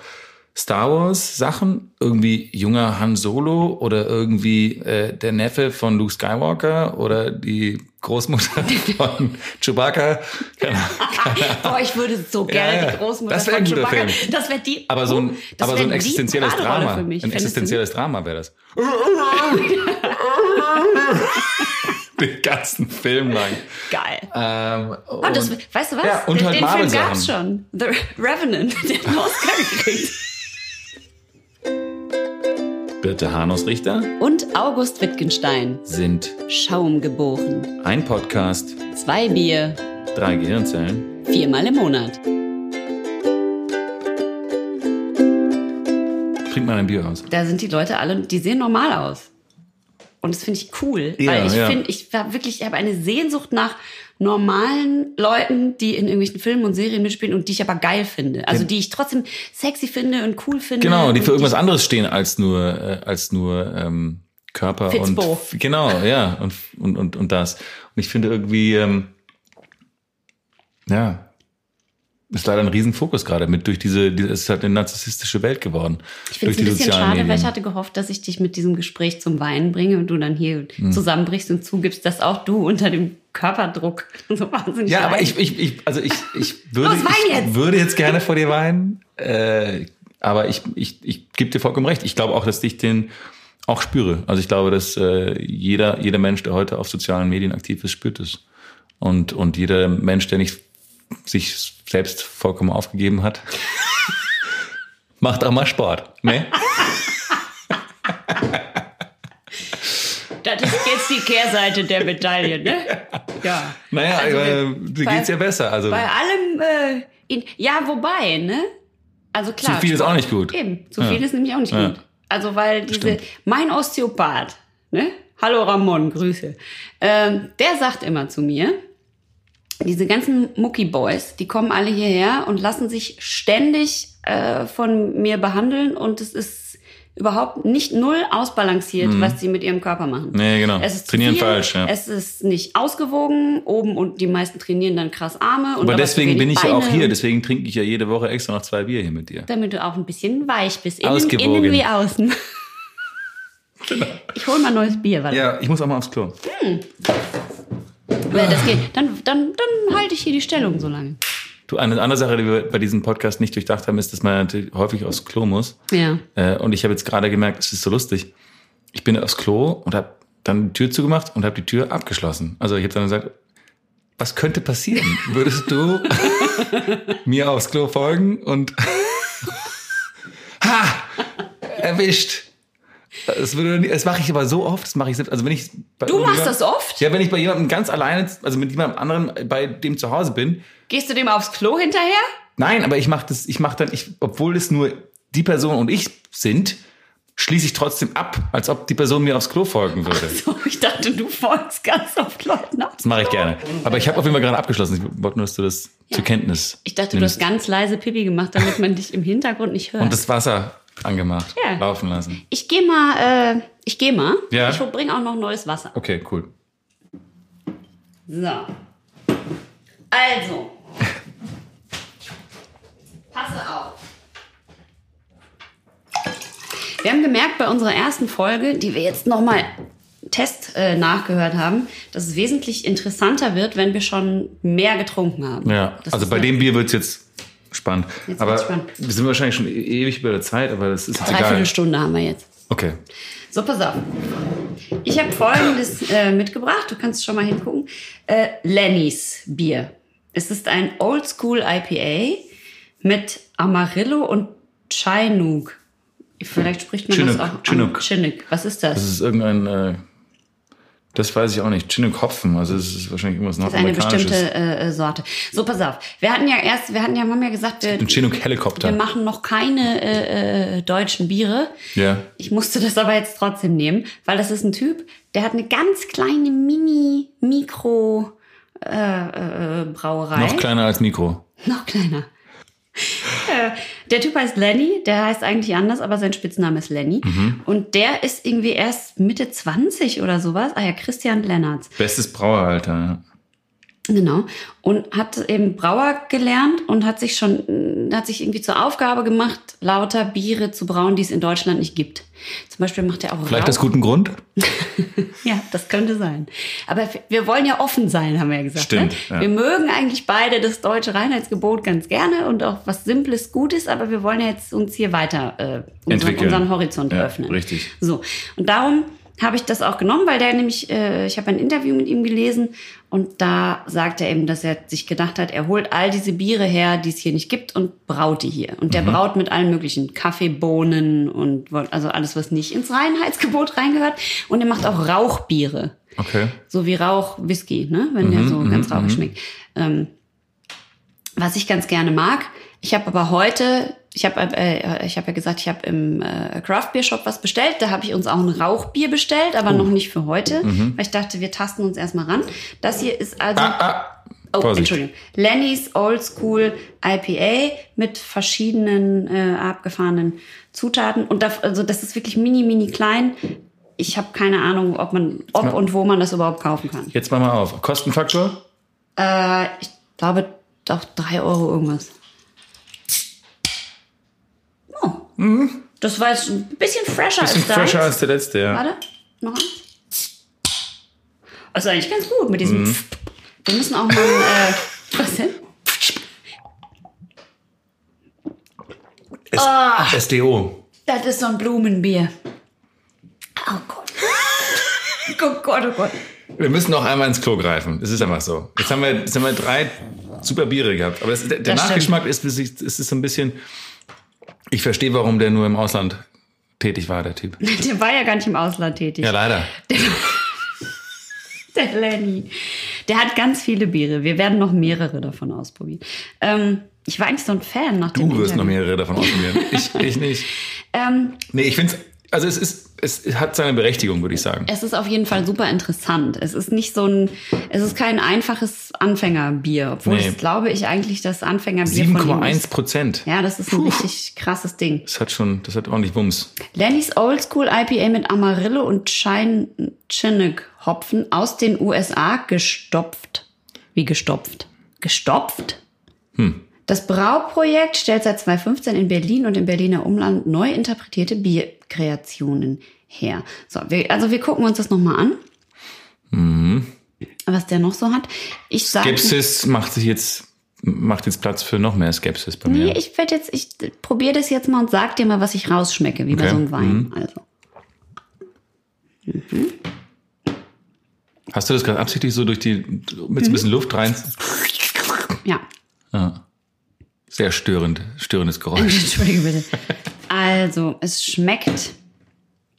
Star Wars Sachen, irgendwie junger Han Solo oder irgendwie äh, der Neffe von Luke Skywalker oder die Großmutter *laughs* von Chewbacca. Keine, keine Boah, ich würde so gerne Ja, ja. die Großmutter Das von Chewbacca. Film. Das wäre die. aber so ein, das aber so ein existenzielles Drama. Für mich. Ein Findest existenzielles Drama wäre das. *laughs* Den ganzen Film lang. Geil. Ähm, Oh, das, und- weißt du was? Ja, und den halt den Film gab's schon. The Revenant. *laughs* Der hat einen Oscar gekriegt. Birte Hanus-Richter Und August Wittgenstein. sind Schaum geboren. ein Podcast, Zwei Bier. drei Gehirnzellen. Viermal im Monat. Trink mal ein Bier aus. Da sind die Leute alle, die sehen normal aus. Und das finde ich cool. Ja, weil ich ja. finde, ich habe wirklich, ich habe eine Sehnsucht nach normalen Leuten, die in irgendwelchen Filmen und Serien mitspielen und die ich aber geil finde. Also die ich trotzdem sexy finde und cool finde. Genau, die für irgendwas anderes stehen als nur, äh, als nur ähm, Körper Fitzbo. und genau, ja, und, und, und, und das. Und ich finde irgendwie, ähm, ja, ist leider ein Riesenfokus gerade mit durch diese, es ist halt eine narzisstische Welt geworden. Ich finde es ein bisschen schade, weil ich hatte gehofft, dass ich dich mit diesem Gespräch zum Weinen bringe und du dann hier hm. zusammenbrichst und zugibst, dass auch du unter dem Körperdruck *laughs* so wahnsinnig Ja, aber ich, ich, ich, also ich, ich *laughs* würde, Los, ich jetzt. würde jetzt gerne vor dir weinen, *laughs* äh, aber ich, ich, ich gebe dir vollkommen recht. Ich glaube auch, dass ich den auch spüre. Also ich glaube, dass äh, jeder, jeder Mensch, der heute auf sozialen Medien aktiv ist, spürt es. Und, und jeder Mensch, der nicht sich selbst vollkommen aufgegeben hat, *laughs* macht auch mal Sport. Ne? *laughs* Das ist jetzt die Kehrseite der Medaille, ne? Ja. Naja, also, äh, dir geht's ja besser. Also. Bei allem, äh, in, ja, wobei, ne? Also klar. Zu viel ist auch nicht gut. Eben, zu viel ist nämlich auch nicht ja. gut. Also weil diese, Stimmt. mein Osteopath, ne? Hallo Ramon, Grüße. Ähm, der sagt immer zu mir, diese ganzen Mucki Boys, die kommen alle hierher und lassen sich ständig äh, von mir behandeln und es ist überhaupt nicht null ausbalanciert, mhm. was sie mit ihrem Körper machen. Nee, genau. Es ist trainieren viel, falsch, ja. Es ist nicht ausgewogen, oben und die meisten trainieren dann krass Arme. Und aber deswegen bin ich ja auch hier, deswegen trinke ich ja jede Woche extra noch zwei Bier hier mit dir. Damit du auch ein bisschen weich bist, innen, innen wie außen. *laughs* Genau. Ich hole mal neues Bier, warte. Ja, ich muss auch mal aufs Klo. Hm. Wenn das geht, dann, dann, dann halte ich hier die Stellung so lange. Du, eine andere Sache, die wir bei diesem Podcast nicht durchdacht haben, ist, dass man natürlich häufig aufs Klo muss. Ja. Äh, und ich habe jetzt gerade gemerkt, es ist so lustig. Ich bin aufs Klo und habe dann die Tür zugemacht und habe die Tür abgeschlossen. Also ich habe dann gesagt, was könnte passieren? Würdest du *laughs* mir aufs Klo folgen und *laughs* ha, erwischt. Das, das mache ich aber so oft, das mache ich selbst. Also wenn ich du machst das oft? Ja, wenn ich bei jemandem ganz alleine, also mit jemandem anderen bei dem zu Hause bin. Gehst du dem aufs Klo hinterher? Nein, aber ich mache das, ich mache dann, ich, obwohl es nur die Person und ich sind, schließe ich trotzdem ab, als ob die Person mir aufs Klo folgen würde. Ach so, ich dachte, du folgst ganz oft Leuten aufs Das mache ich gerne. Aber ich habe auf jeden Fall gerade abgeschlossen. Ich wollte nur, dass du das ja. zur Kenntnis Ich dachte, nimmst. du hast ganz leise Pipi gemacht, damit man dich im Hintergrund nicht hört. Und das Wasser angemacht, ja. laufen lassen. Ich gehe mal, äh, ich gehe mal. Ja. Ich bringe auch noch neues Wasser. Okay, cool. So. Also. Passe auf. Wir haben gemerkt bei unserer ersten Folge, die wir jetzt nochmal Test äh, nachgehört haben, dass es wesentlich interessanter wird, wenn wir schon mehr getrunken haben. Ja, das also bei dem Bier wird es jetzt Spannend. Jetzt aber spannend. wir sind wahrscheinlich schon e- ewig über der Zeit, aber das ist jetzt egal. Dreiviertel Stunde haben wir jetzt. Okay. So, pass auf. Ich habe folgendes äh, mitgebracht. Du kannst schon mal hingucken. Äh, Lennys Bier. Es ist ein Oldschool IPA mit Amarillo und Chinook. Vielleicht spricht man Chinook. das auch. Chinook. Chinook. Was ist das? Das ist irgendein äh, das weiß ich auch nicht. Chinook Hopfen, also es ist wahrscheinlich irgendwas Nordamerikanisches. Das ist eine bestimmte äh, Sorte. So, pass auf. Wir hatten ja erst, wir hatten ja, haben ja gesagt, wir, Ein Chinook Helikopter. Wir machen noch keine äh, äh, deutschen Biere. Ja. Ich musste das aber jetzt trotzdem nehmen, weil das ist ein Typ, der hat eine ganz kleine Mini Mikro äh, äh, Brauerei. Noch kleiner als Mikro. Noch kleiner. Der Typ heißt Lenny, der heißt eigentlich anders, aber sein Spitzname ist Lenny. Mhm. Und der ist irgendwie erst Mitte 20 oder sowas. Ah ja, Christian Lennartz. Bestes Braueralter, ja. Genau. Und hat eben Brauer gelernt und hat sich schon, hat sich irgendwie zur Aufgabe gemacht, lauter Biere zu brauen, die es in Deutschland nicht gibt. Zum Beispiel macht er auch Vielleicht Rauch. aus gutem Grund? *laughs* ja, das könnte sein. Aber wir wollen ja offen sein, haben wir ja gesagt. Stimmt. Ne? Ja. Wir mögen eigentlich beide das deutsche Reinheitsgebot ganz gerne und auch was Simples, Gutes, aber wir wollen ja jetzt uns hier weiter äh, unseren, unseren Horizont ja, öffnen. Richtig. So. Und darum habe ich das auch genommen, weil der nämlich, äh, ich habe ein Interview mit ihm gelesen und da sagt er eben, dass er sich gedacht hat, er holt all diese Biere her, die es hier nicht gibt und braut die hier. Und der mhm. braut mit allen möglichen Kaffeebohnen und also alles, was nicht ins Reinheitsgebot reingehört. Und er macht auch Rauchbiere. Okay. So wie Rauchwhisky, ne? wenn mhm, der so ganz mhm, rauchig mhm. schmeckt. Ähm, was ich ganz gerne mag. Ich habe aber heute ich habe äh, ich hab ja gesagt, ich habe im äh, Craft Beer Shop was bestellt. Da habe ich uns auch ein Rauchbier bestellt, aber oh. noch nicht für heute, mhm. weil ich dachte, wir tasten uns erstmal ran. Das hier ist also ah, ah. Oh, Vorsicht. Entschuldigung. Lenny's Old School IPA mit verschiedenen äh, abgefahrenen Zutaten und da, also das ist wirklich mini mini klein. Ich habe keine Ahnung, ob man ob und wo man das überhaupt kaufen kann. Jetzt mal mal auf. Kostenfaktor? Äh, ich glaube doch drei Euro irgendwas. Das war jetzt ein bisschen fresher Bisschen als deins. fresher als der letzte, ja. Warte, noch eins. Also eigentlich ganz gut mit diesem. Mhm. Wir müssen auch mal. Äh, *laughs* was denn? S Ah. SDO. Das ist so ein Blumenbier. Oh Gott. *laughs* oh Gott, oh Gott. Wir müssen noch einmal ins Klo greifen. Es ist einfach so. Jetzt haben wir, jetzt haben wir drei super Biere gehabt. Aber das, der, der stimmt. Nachgeschmack ist, es ist so ein bisschen. Ich verstehe, warum der nur im Ausland tätig war, der Typ. *laughs* Der war ja gar nicht im Ausland tätig. Ja, leider. *laughs* Der Lenny. Der hat ganz viele Biere. Wir werden noch mehrere davon ausprobieren. Ähm, ich war eigentlich so ein Fan nach dem Du wirst noch Interview. mehrere davon ausprobieren. Ich, ich nicht. *laughs* Ähm, Nee, ich finde es. Also es ist, es hat seine Berechtigung, würde ich sagen. es ist auf jeden Fall super interessant. Es ist nicht so ein, es ist kein einfaches Anfängerbier, obwohl Nee. es, glaube ich, eigentlich das Anfängerbier von ihm 7,1 ist. Prozent. Ja, das ist ein richtig krasses Ding. Das hat schon, das hat ordentlich Wumms. Lenny's Oldschool IPA mit Amarillo und Chinook Hopfen aus den USA gestopft. Wie gestopft? Gestopft? Das Brauprojekt stellt seit 2015 in Berlin und im Berliner Umland neu interpretierte Bierkreationen her. So, wir, also wir gucken uns das nochmal an. Was der noch so hat. Ich sage. Skepsis macht sich jetzt, macht jetzt Platz für noch mehr Skepsis bei Nee, mir. ich werde jetzt, ich probiere das jetzt mal und sag dir mal, was ich rausschmecke, wie bei Okay. so einem Wein. Also. Hast du das gerade absichtlich so durch die, mit so ein bisschen Luft rein? Ja. Sehr störend, störendes Geräusch. *laughs* Entschuldige bitte. Also, es schmeckt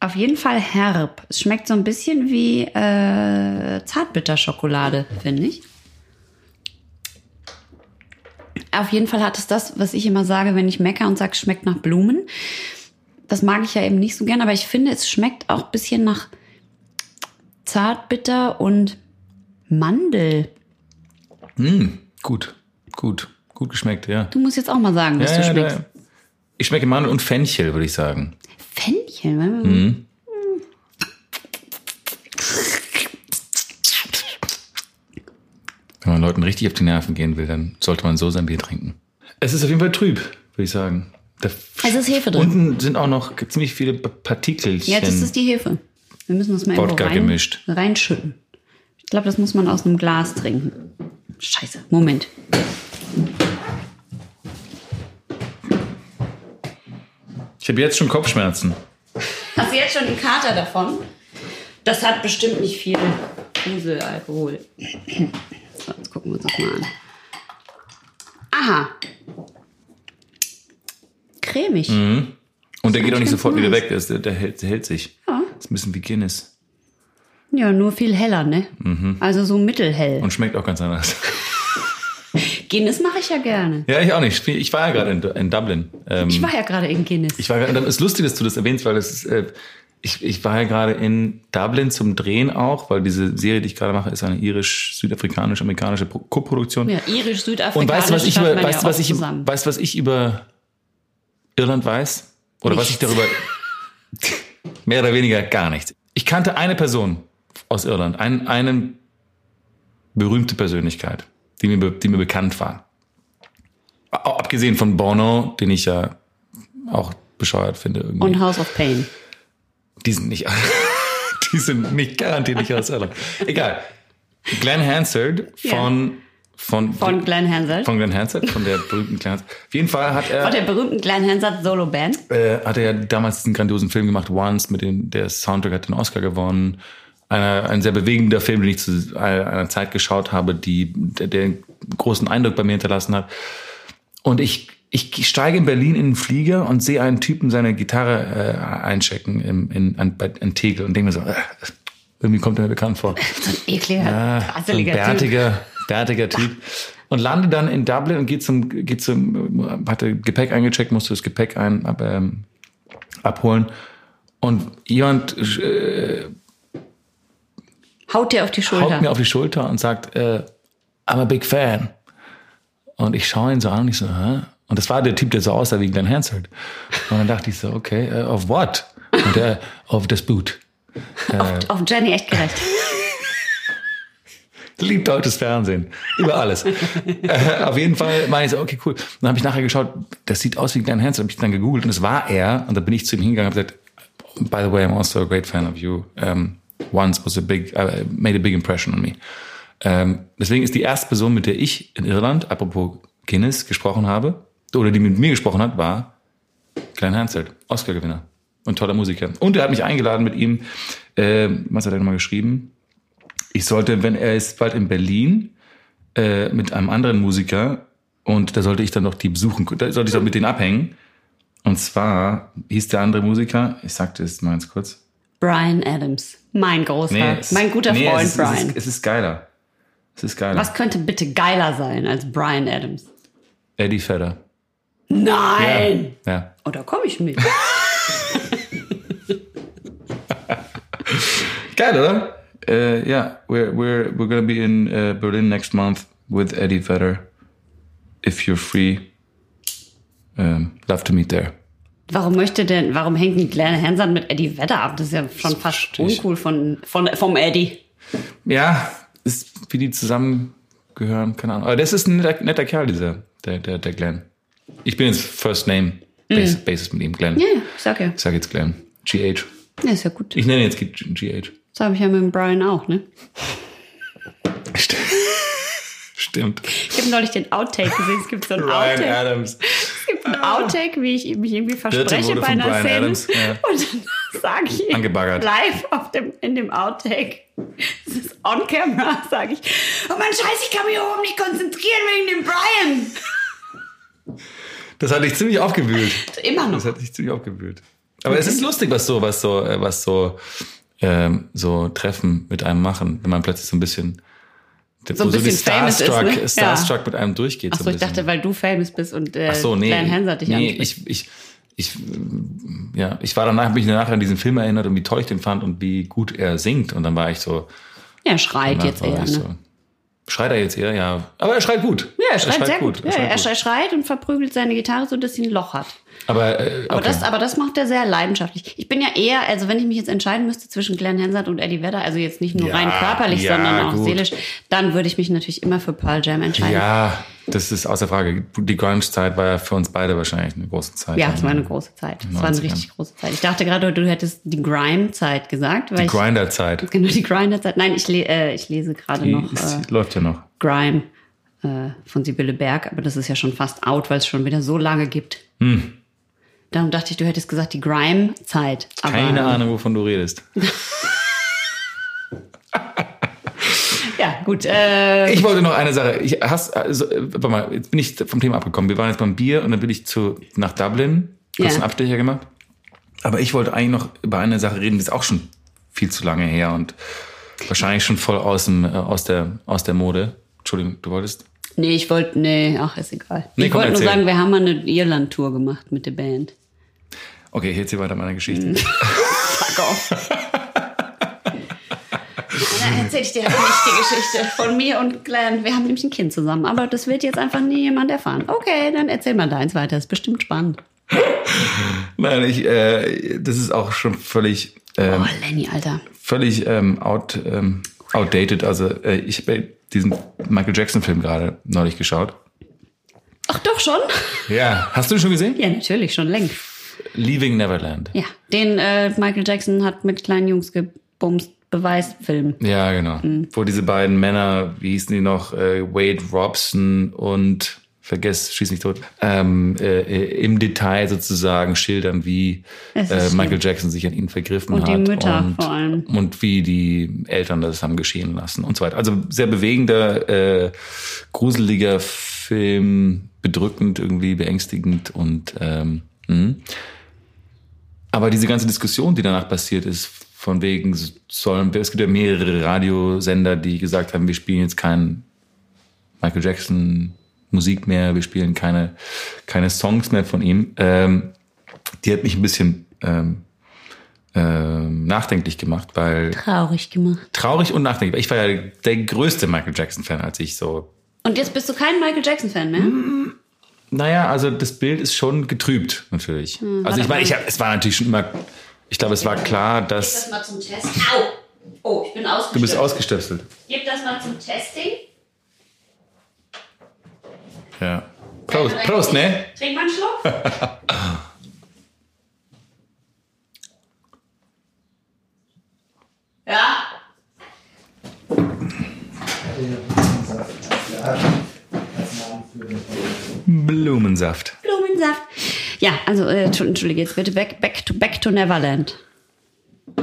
auf jeden Fall herb. Es schmeckt so ein bisschen wie äh, Zartbitterschokolade, finde ich. Auf jeden Fall hat es das, was ich immer sage, wenn ich mecker und sage, es schmeckt nach Blumen. Das mag ich ja eben nicht so gern, aber ich finde, es schmeckt auch ein bisschen nach Zartbitter und Mandel. Gut, gut, gut geschmeckt, ja. Du musst jetzt auch mal sagen, was ja, du ja, schmeckst. da- ich schmecke Mandel und Fenchel, würde ich sagen. Fenchel. Mhm. Wenn man Leuten richtig auf die Nerven gehen will, dann sollte man so sein Bier trinken. Es ist auf jeden Fall trüb, würde ich sagen. Da Es ist Hefe drin. Unten sind auch noch ziemlich viele Partikelchen. Ja, das ist die Hefe. Wir müssen das mal Wodka rein, gemischt. reinschütten. Ich glaube, das muss man aus einem Glas trinken. Scheiße, Moment. Ich habe jetzt schon Kopfschmerzen. Hast du jetzt schon einen Kater davon? Das hat bestimmt nicht viel Fuselalkohol. So, jetzt gucken wir uns das mal an. Aha. Cremig. Und der geht auch nicht sofort wieder nice. weg. Der, ist- der, hält, der hält sich. Ja. Das ist ein bisschen wie Guinness. Ja, nur viel heller, ne? Also so mittelhell. Und schmeckt auch ganz anders. *laughs* Guinness mache ich ja gerne. ja, ich auch nicht. Ich war ja gerade in, in Dublin. Ähm, Ich war ja gerade in Guinness. Ich war, das ist lustig, dass du das erwähnst, weil das ist, äh, ich, ich war ja gerade in Dublin zum Drehen auch, weil diese Serie, die ich gerade mache, ist eine irisch-südafrikanisch-amerikanische Pro- Co-Produktion. ja, irisch, südafrikanisch. Und weißt du, was ich über, weißt ja was ich, zusammen. weißt was ich über Irland weiß? Oder was ich Nichts. darüber, *laughs* mehr oder weniger gar nichts. Ich kannte eine Person aus Irland, ein, eine berühmte Persönlichkeit, die mir, die mir bekannt war. Auch Abgesehen von Bono, den ich ja auch bescheuert finde irgendwie. Und House of Pain. Die sind nicht, *laughs* die sind nicht garantiert nicht aus Irland. Egal. Glenn Hansard Ja. von, von, Von Glenn Hansard. von Glenn Hansard, von der berühmten Glenn Hansard. Auf jeden Fall hat Von er, der berühmten Glenn Hansard Solo Band. äh, hat er ja damals diesen grandiosen Film gemacht, Once, mit dem, der Soundtrack hat den Oscar gewonnen. Einer, ein sehr bewegender Film, den ich zu einer Zeit geschaut habe, die, der, der großen Eindruck bei mir hinterlassen hat. Und ich, ich steige in Berlin in den Flieger und sehe einen Typen seine Gitarre äh, einchecken im, in, an, bei, in Tegel und denke mir so, äh, irgendwie kommt er mir bekannt vor. *laughs* So ein ekliger, Ja, so ein Typ. bärtiger, bärtiger Typ. Und lande dann in Dublin und geht zum, geht zum, hatte Gepäck eingecheckt, musste das Gepäck ein, ab, ähm, abholen. Und jemand äh, Haut dir auf die haut mir Schulter. auf die Schulter und sagt, äh, I'm a big fan. Und ich schaue ihn so an und ich so, hä? Und das war der Typ, der so aussah wie Glenn Hansard. Und dann dachte ich so, okay, äh, of what? Und er, of das Boot. Auf Jenny echt gerecht. *laughs* Liebt deutsches Fernsehen. Über alles. *laughs* äh, auf jeden Fall meine ich so, okay, cool. dann habe ich nachher geschaut, das sieht aus wie Glenn Hansard. habe ich dann gegoogelt und es war er. Und dann bin ich zu ihm hingegangen und habe gesagt, by the way, I'm also a great fan of you. Um, once was a big, uh, made a big impression on me. Ähm, deswegen ist die erste Person, mit der ich in Irland, apropos Guinness, gesprochen habe, oder die mit mir gesprochen hat, war Glenn Hansard, Oscar-Gewinner und toller Musiker. Und er hat mich eingeladen mit ihm, äh, was hat er nochmal geschrieben? Ich sollte, wenn er ist bald in Berlin äh, mit einem anderen Musiker und da sollte ich dann noch die besuchen, da sollte ich doch mit denen abhängen. Und zwar hieß der andere Musiker, ich sagte es mal ganz kurz. Brian Adams, mein großer, nee, es, mein guter nee, Freund es, Brian. Es ist, es ist geiler. Es ist geiler. Was könnte bitte geiler sein als Brian Adams? Eddie Vedder. Nein! Ja. ja. Oh, da komme ich mit. *laughs* Geil, oder? Uh, yeah, we're we're we're gonna be in uh, Berlin next month with Eddie Vedder. If you're free, um, love to meet there. Warum möchte denn, warum hängt kleine Hansard mit Eddie Vedder ab? Das ist ja schon das fast uncool von, von, vom Eddie. Ja, ist, wie die zusammengehören, keine Ahnung. Aber das ist ein netter, netter Kerl, dieser, der, der, der Glenn. Ich bin jetzt First Name Basis, mm. Basis mit ihm, Glenn. Ja, ich sag ja. Ich sag jetzt Glenn. GH. Ja, ist ja gut. Ich nenne jetzt GH. Das habe ich ja mit dem Brian auch, ne? *laughs* Stimmt. Ich habe neulich den Outtake gesehen. Es gibt so einen Brian Outtake. Adams. Es gibt einen Outtake, wie ich mich irgendwie verspreche bei einer Brian Szene. Adams, ja. Und dann *laughs* sage ich Angebaggert. live auf dem, in dem Outtake, das ist on camera, *laughs* sage ich, oh mein Scheiß, ich kann mich überhaupt nicht konzentrieren wegen dem Brian. Das hat dich ziemlich aufgewühlt. Immer noch. Das hat dich ziemlich aufgewühlt. Aber okay. es ist lustig, was so, was so, äh, was so, ähm, so Treffen mit einem machen, wenn man plötzlich so ein bisschen so ein bisschen so Starstruck, famous ist, ne? Starstruck ja. mit einem durchgeht. Achso, so ich dachte, weil du famous bist und äh, so, nee, Glenn Hansard dich nee, ich, ich, ich, ja, ich war danach, bin ich danach an diesen Film erinnert und wie toll ich den fand und wie gut er singt und dann war ich so. Er schreit jetzt eher, ne? So, Schreit er jetzt eher, ja. Aber er schreit gut. Ja, er schreit, er schreit sehr gut. gut. Er, ja, schreit er schreit und verprügelt seine Gitarre, so dass sie ein Loch hat. Aber, äh, okay. aber, das, aber das macht er sehr leidenschaftlich. Ich bin ja eher, also wenn ich mich jetzt entscheiden müsste zwischen Glenn Hansard und Eddie Vedder, also jetzt nicht nur Ja, rein körperlich, ja, sondern auch gut. seelisch, dann würde ich mich natürlich immer für Pearl Jam entscheiden. Ja, das ist außer Frage. Die Grunge-Zeit war ja für uns beide wahrscheinlich eine große Zeit. Ja, es war eine große Zeit. Es war eine 90ern. richtig große Zeit. Ich dachte gerade, du hättest die Grime-Zeit gesagt. Weil Die Grinder-Zeit. Genau, die Grinder-Zeit. Nein, ich, le äh, ich lese gerade noch ist, äh, läuft ja noch. Grime äh, von Sibylle Berg, aber das ist ja schon fast out, weil es schon wieder so lange gibt. Hm. Darum dachte ich, du hättest gesagt, die Grime-Zeit. Keine Ahnung, wovon du redest. *laughs* Ja, gut. Äh, Ich wollte noch eine Sache. Ich hast, also, äh, warte mal, jetzt bin ich vom Thema abgekommen. Wir waren jetzt beim Bier und dann bin ich zu, nach Dublin, kurz Ja. einen Abstecher gemacht. Aber ich wollte eigentlich noch über eine Sache reden, die ist auch schon viel zu lange her und wahrscheinlich schon voll aus, dem, äh, aus, der, aus der Mode. Entschuldigung, du wolltest? nee, ich wollte, nee, ach, ist egal. Nee, ich wollte nur sagen, wir haben mal eine Irland-Tour gemacht mit der Band. Okay, jetzt hier weiter meine Geschichte. *laughs* Fuck off. *laughs* Dann erzähl ich dir aber nicht die Geschichte von mir und Glenn. Wir haben nämlich ein Kind zusammen, aber das wird jetzt einfach nie jemand erfahren. Okay, dann erzähl mal deins weiter, ist bestimmt spannend. *laughs* Nein, ich, äh, das ist auch schon völlig, ähm, Oh, Lenny, Alter. völlig ähm, out, ähm, outdated. Also äh, ich habe diesen Michael Jackson Film gerade neulich geschaut. Ach doch schon? Ja, hast du ihn schon gesehen? Ja, natürlich, schon längst. Leaving Neverland. Ja, den äh, Michael Jackson hat mit kleinen Jungs gebumst, Beweisfilm. Ja, genau. Wo diese beiden Männer, wie hießen die noch, äh, Wade Robson und vergess, schieß mich tot, ähm, äh, äh, im Detail sozusagen schildern, wie äh. Michael Jackson sich an ihn vergriffen Und hat. die Mütter und, vor allem. Und wie die Eltern das haben geschehen lassen und so weiter. Also sehr bewegender, äh, gruseliger Film, bedrückend, irgendwie beängstigend und ähm, mh. Aber diese ganze Diskussion, die danach passiert ist, von wegen sollen, es gibt ja mehrere Radiosender, die gesagt haben, wir spielen jetzt keinen Michael Jackson Musik mehr, wir spielen keine, keine Songs mehr von ihm. Ähm, die hat mich ein bisschen ähm, ähm, nachdenklich gemacht, weil Traurig gemacht. traurig und nachdenklich. Ich war ja der größte Michael Jackson Fan, als ich so Und jetzt bist du kein Michael Jackson-Fan mehr? Naja, also das Bild ist schon getrübt, natürlich. also ich meine, ich hab, es war natürlich schon immer, ich glaube, es war klar, dass, mal zum Test. Au! Oh, ich bin ausgestöpselt. Du bist ausgestöpselt. Gib das mal zum Testing. Ja. Prost, Prost, ne? Trink mal einen Schluck. *laughs* ja. Blumensaft. Blumensaft. Ja, also, äh, entschuldige, jetzt bitte back, back, to, back to Neverland.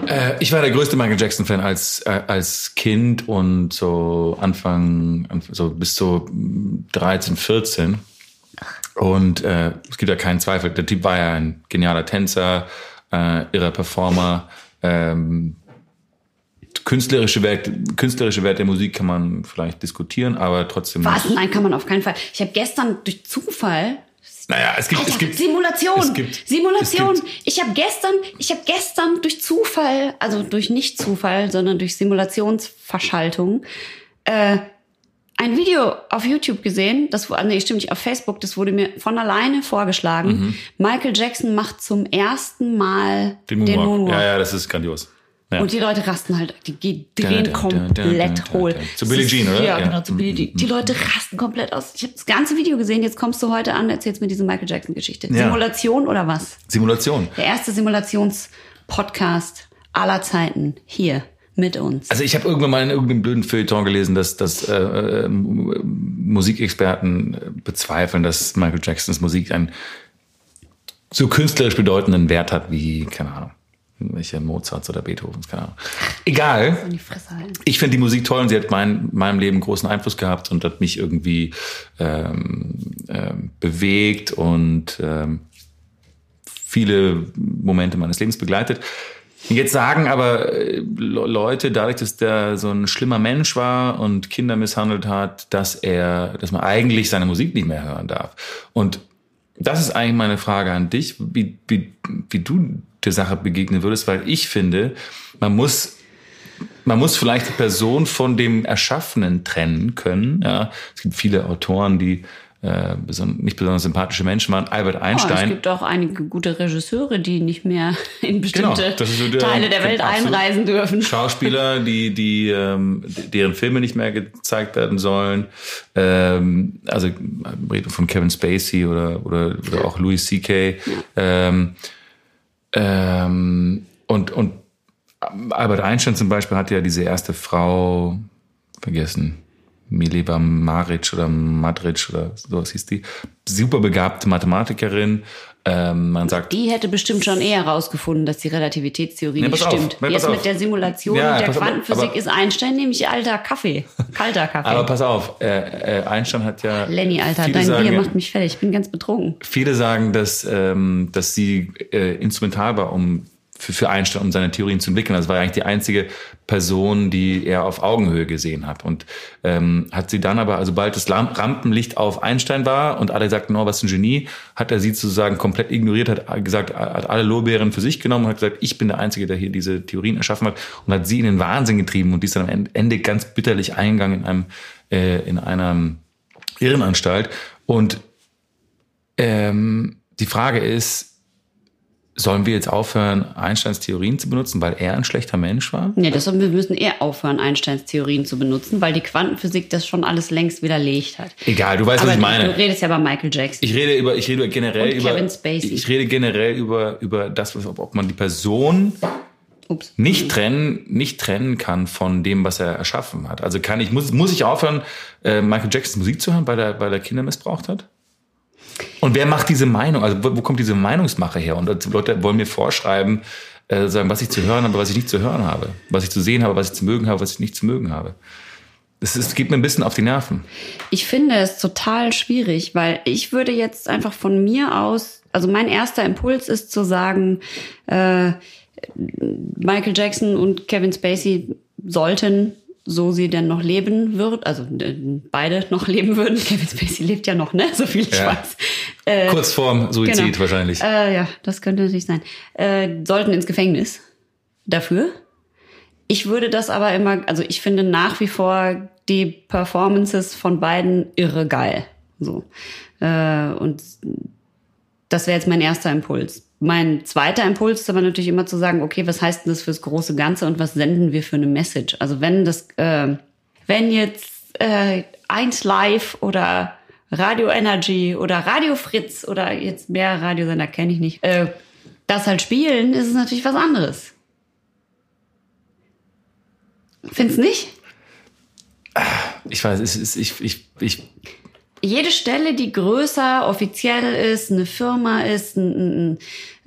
Äh, ich war der größte Michael Jackson Fan als äh, als Kind und so Anfang so bis so 13, 14. Und äh, es gibt ja keinen Zweifel, der Typ war ja ein genialer Tänzer, äh, irrer Performer. Ähm, künstlerische Wert, künstlerische Wert der Musik kann man vielleicht diskutieren, aber trotzdem. Was? Nein, kann man auf keinen Fall. Ich habe gestern durch Zufall naja, es gibt, Alter, es gibt Simulation. Es gibt, Simulation. Es gibt, ich habe gestern, ich habe gestern durch Zufall, also durch nicht Zufall, sondern durch Simulationsverschaltung, äh, ein Video auf YouTube gesehen, das war, nee, stimmt nicht, auf Facebook, das wurde mir von alleine vorgeschlagen. Mhm. Michael Jackson macht zum ersten Mal den den Moonwalk. Moonwalk. Ja, ja, das ist grandios. Ja. Und die Leute rasten halt, die drehen komplett hohl. Zu Billie Jean, oder? Ja, genau, zu Billie Jean. Die Leute rasten komplett aus. Ich habe das ganze Video gesehen, jetzt kommst du heute an, erzählst mir diese Michael Jackson-Geschichte. Ja. Simulation oder was? Simulation. Der erste Simulations-Podcast aller Zeiten hier mit uns. Also ich habe irgendwann mal in irgendeinem blöden Feuilleton gelesen, dass, dass äh, äh, Musikexperten bezweifeln, dass Michael Jacksons Musik einen so künstlerisch bedeutenden Wert hat wie, keine Ahnung, welche Mozarts oder Beethovens, keine Ahnung. Egal. Ich finde die Musik toll und sie hat mein, meinem Leben großen Einfluss gehabt und hat mich irgendwie ähm, ähm, bewegt und ähm, viele Momente meines Lebens begleitet. Jetzt sagen aber äh, Le- Leute, dadurch, dass der so ein schlimmer Mensch war und Kinder misshandelt hat, dass er, dass man eigentlich seine Musik nicht mehr hören darf. Und das ist eigentlich meine Frage an dich, wie, wie, wie du der Sache begegnen würdest, weil ich finde, man muss man muss vielleicht die Person von dem Erschaffenen trennen können. Ja, es gibt viele Autoren, die äh, nicht besonders sympathische Menschen waren. Albert Oh, es Einstein. gibt auch einige gute Regisseure, die nicht mehr in bestimmte Genau, ist so der- Teile der Welt einreisen dürfen. Schauspieler, *laughs* die, die, ähm, deren Filme nicht mehr gezeigt werden sollen. Ähm, also reden von Kevin Spacey oder, oder, oder auch Louis C.K. Ähm, ähm, und, und Albert Einstein zum Beispiel hatte ja diese erste Frau vergessen. Mileva Maric oder Madric oder sowas hieß die. Super begabte Mathematikerin. Ähm, man sagt, Die hätte bestimmt schon eher rausgefunden, dass die Relativitätstheorie Nee, nicht auf. stimmt. Nee, Jetzt auf. mit der Simulation Ja, und der auf, Quantenphysik aber- ist Einstein nämlich alter Kaffee. Kalter Kaffee. aber pass auf, äh, äh, Einstein hat ja. Lenny, Alter, dein sagen, Bier macht mich fertig. Ich bin ganz betrunken. Viele sagen, dass, ähm, dass sie äh, instrumental war, um für, für Einstein, um seine Theorien zu entwickeln. Das war eigentlich die einzige Person, die er auf Augenhöhe gesehen hat. Und ähm, hat sie dann aber, also bald das Rampenlicht auf Einstein war und alle sagten, oh, was ein Genie, hat er sie sozusagen komplett ignoriert, hat gesagt, hat alle Lorbeeren für sich genommen und hat gesagt, ich bin der Einzige, der hier diese Theorien erschaffen hat und hat sie in den Wahnsinn getrieben und die ist dann am Ende ganz bitterlich eingegangen in einem, äh, in einer Irrenanstalt. Und ähm, die Frage ist, sollen wir jetzt aufhören, Einsteins Theorien zu benutzen, weil er ein schlechter Mensch war? Nee, deshalb wir müssen eher aufhören, Einsteins Theorien zu benutzen, weil die Quantenphysik das schon alles längst widerlegt hat. Egal, du weißt, Aber was ich du meine. redest ja bei Michael Jackson. Ich rede über, ich rede generell über, ich rede generell über, über das, was, ob ob man die Person Ups. nicht trennen, nicht trennen kann von dem, was er erschaffen hat. Also kann ich, muss, muss ich aufhören, äh, Michael Jacksons Musik zu hören, weil er, weil er Kinder missbraucht hat? Und wer macht diese Meinung? Also wo, wo kommt diese Meinungsmache her? Und Leute wollen mir vorschreiben, äh, sagen, was ich zu hören habe, was ich nicht zu hören habe, was ich zu sehen habe, was ich zu mögen habe, was ich nicht zu mögen habe. Ist, geht mir ein bisschen auf die Nerven. Ich finde es total schwierig, weil ich würde jetzt einfach von mir aus, also mein erster Impuls ist zu sagen, äh, Michael Jackson und Kevin Spacey sollten, so sie denn noch leben wird, also äh, beide noch *laughs* leben würden. Kevin Spacey lebt ja noch, ne? So viel ich Ja. weiß. Äh, Kurz vorm Suizid genau. wahrscheinlich. Äh, ja, das könnte natürlich sein. Äh, sollten ins Gefängnis dafür. Ich würde das aber immer, also ich finde nach wie vor die Performances von beiden irre geil. So. Äh, und das wäre jetzt mein erster Impuls. Mein zweiter Impuls ist aber natürlich immer zu sagen, okay, was heißt denn das fürs große Ganze und was senden wir für eine Message? Also wenn das, äh, wenn jetzt äh, 1 Live oder Radio Energy oder Radio Fritz oder jetzt mehr Radiosender kenne ich nicht, äh, das halt spielen, ist es natürlich was anderes. Findest nicht? Ich weiß, es ist, ich, ich, ich, Jede Stelle, die größer, offiziell ist, eine Firma ist, ein, ein,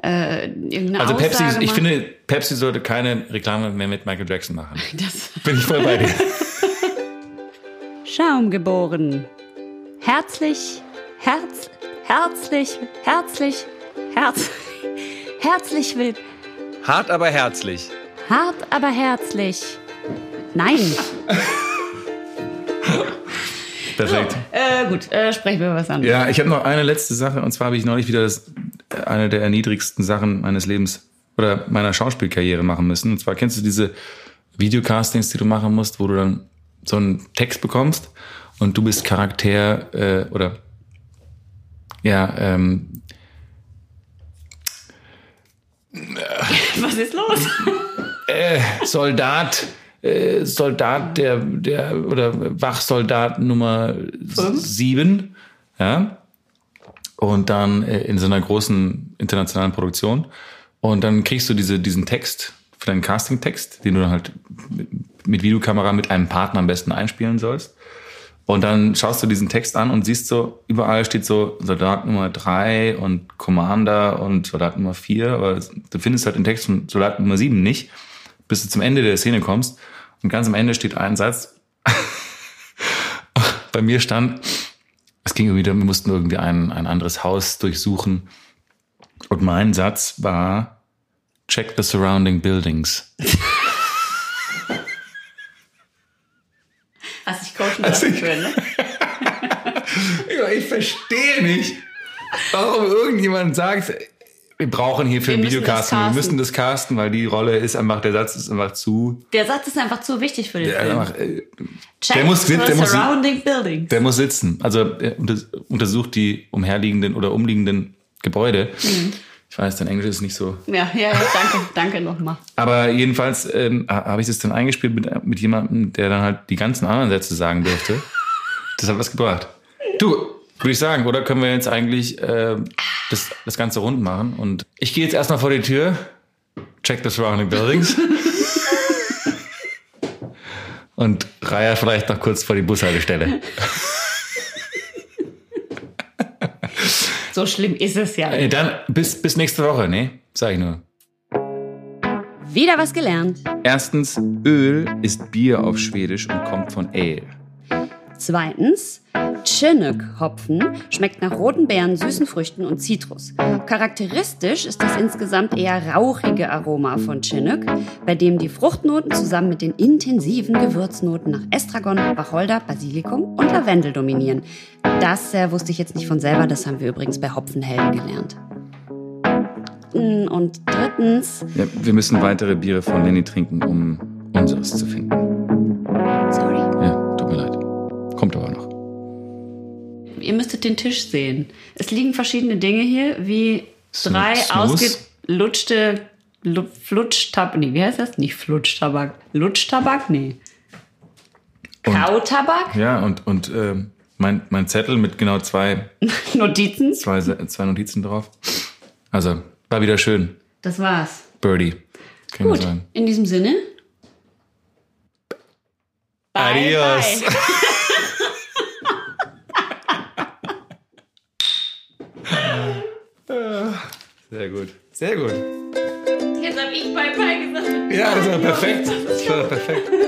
äh, irgendeine also Pepsi, Aussage ich macht. finde, Pepsi sollte keine Reklame mehr mit Michael Jackson machen. *laughs* Das Bin ich voll bei dir. *laughs* Schaum geboren. Herzlich, herz, herzlich, herzlich, herz, *laughs* herzlich will, Hart, aber herzlich. hart, aber herzlich. Nein. Perfekt. Äh, gut, äh, sprechen wir über was anderes. Ja, ich habe noch eine letzte Sache und zwar habe ich neulich wieder das, eine der erniedrigsten Sachen meines Lebens oder meiner Schauspielkarriere machen müssen. Und zwar kennst du diese Videocastings, die du machen musst, wo du dann so einen Text bekommst und du bist Charakter äh, oder ja, ähm, *laughs* Was ist los? äh, Soldat, äh, Soldat der, der oder Wachsoldat Nummer sieben, ja. Und dann äh, in so einer großen internationalen Produktion. Und dann kriegst du diese, diesen Text für deinen Casting-Text, den du dann halt mit, mit Videokamera mit einem Partner am besten einspielen sollst. Und dann schaust du diesen Text an und siehst so, überall steht so Soldat Nummer drei und Commander und Soldat Nummer vier, aber du findest halt den Text von Soldat Nummer sieben nicht, bis du zum Ende der Szene kommst. Und ganz am Ende steht ein Satz. *laughs* Bei mir stand, es ging irgendwie, wir mussten irgendwie ein, ein anderes Haus durchsuchen. Und mein Satz war, check the surrounding buildings. Hast dich coachen Also lassen ich- für, ne? *laughs* Ja, Ich verstehe nicht, warum irgendjemand sagt, wir brauchen hier für Wir ein Videocasting, wir müssen das casten, weil die Rolle ist einfach, der Satz ist einfach zu. Der Satz ist einfach zu wichtig für den Der, Film. einfach, äh, der muss- der muss- der muss sitzen. Also er unter- untersucht die umherliegenden oder umliegenden Gebäude. Mhm. Ich weiß, dein Englisch ist nicht so. Ja, ja, ja, danke, danke nochmal. Aber jedenfalls ähm, ha- habe ich das dann eingespielt mit, mit jemandem, der dann halt die ganzen anderen Sätze sagen durfte. Das hat was gebracht. Du, würde ich sagen, oder können wir jetzt eigentlich äh, das, das Ganze rund machen? Und ich gehe jetzt erstmal vor die Tür, check the surrounding buildings. *laughs* Und reihe vielleicht noch kurz vor die Bushaltestelle. So schlimm ist es ja. Äh, dann bis, bis nächste Woche, ne? Sag ich nur. Wieder was gelernt. Erstens, Öl ist Bier auf Schwedisch und kommt von Ale. Zweitens, Chinook-Hopfen schmeckt nach roten Beeren, süßen Früchten und Zitrus. Charakteristisch ist das insgesamt eher rauchige Aroma von Chinook, bei dem die Fruchtnoten zusammen mit den intensiven Gewürznoten nach Estragon, Wacholder, Basilikum und Lavendel dominieren. Das äh, wusste ich jetzt nicht von selber, das haben wir übrigens bei Hopfenhelden gelernt. Mm, Und drittens, Ja, wir müssen weitere Biere von Lenny trinken, um unseres zu finden. Ihr müsstet den Tisch sehen. Es liegen verschiedene Dinge hier, wie drei ausgelutschte Lu- Flutschtabak. Nee, wie heißt das? Nicht Flutschtabak. Lutschtabak? Nee. Und- Kautabak? Ja, und, und ähm, mein, mein Zettel mit genau zwei, *laughs* Notizen? zwei, zwei Notizen drauf. Also, war wieder schön. Das war's. Birdie. Kann Gut, in diesem Sinne. Bye, Adios. bye. *laughs* Sehr gut. Sehr gut. Jetzt hab ich Bye Bye gesagt. Ja, das war perfekt. Das war perfekt. *laughs*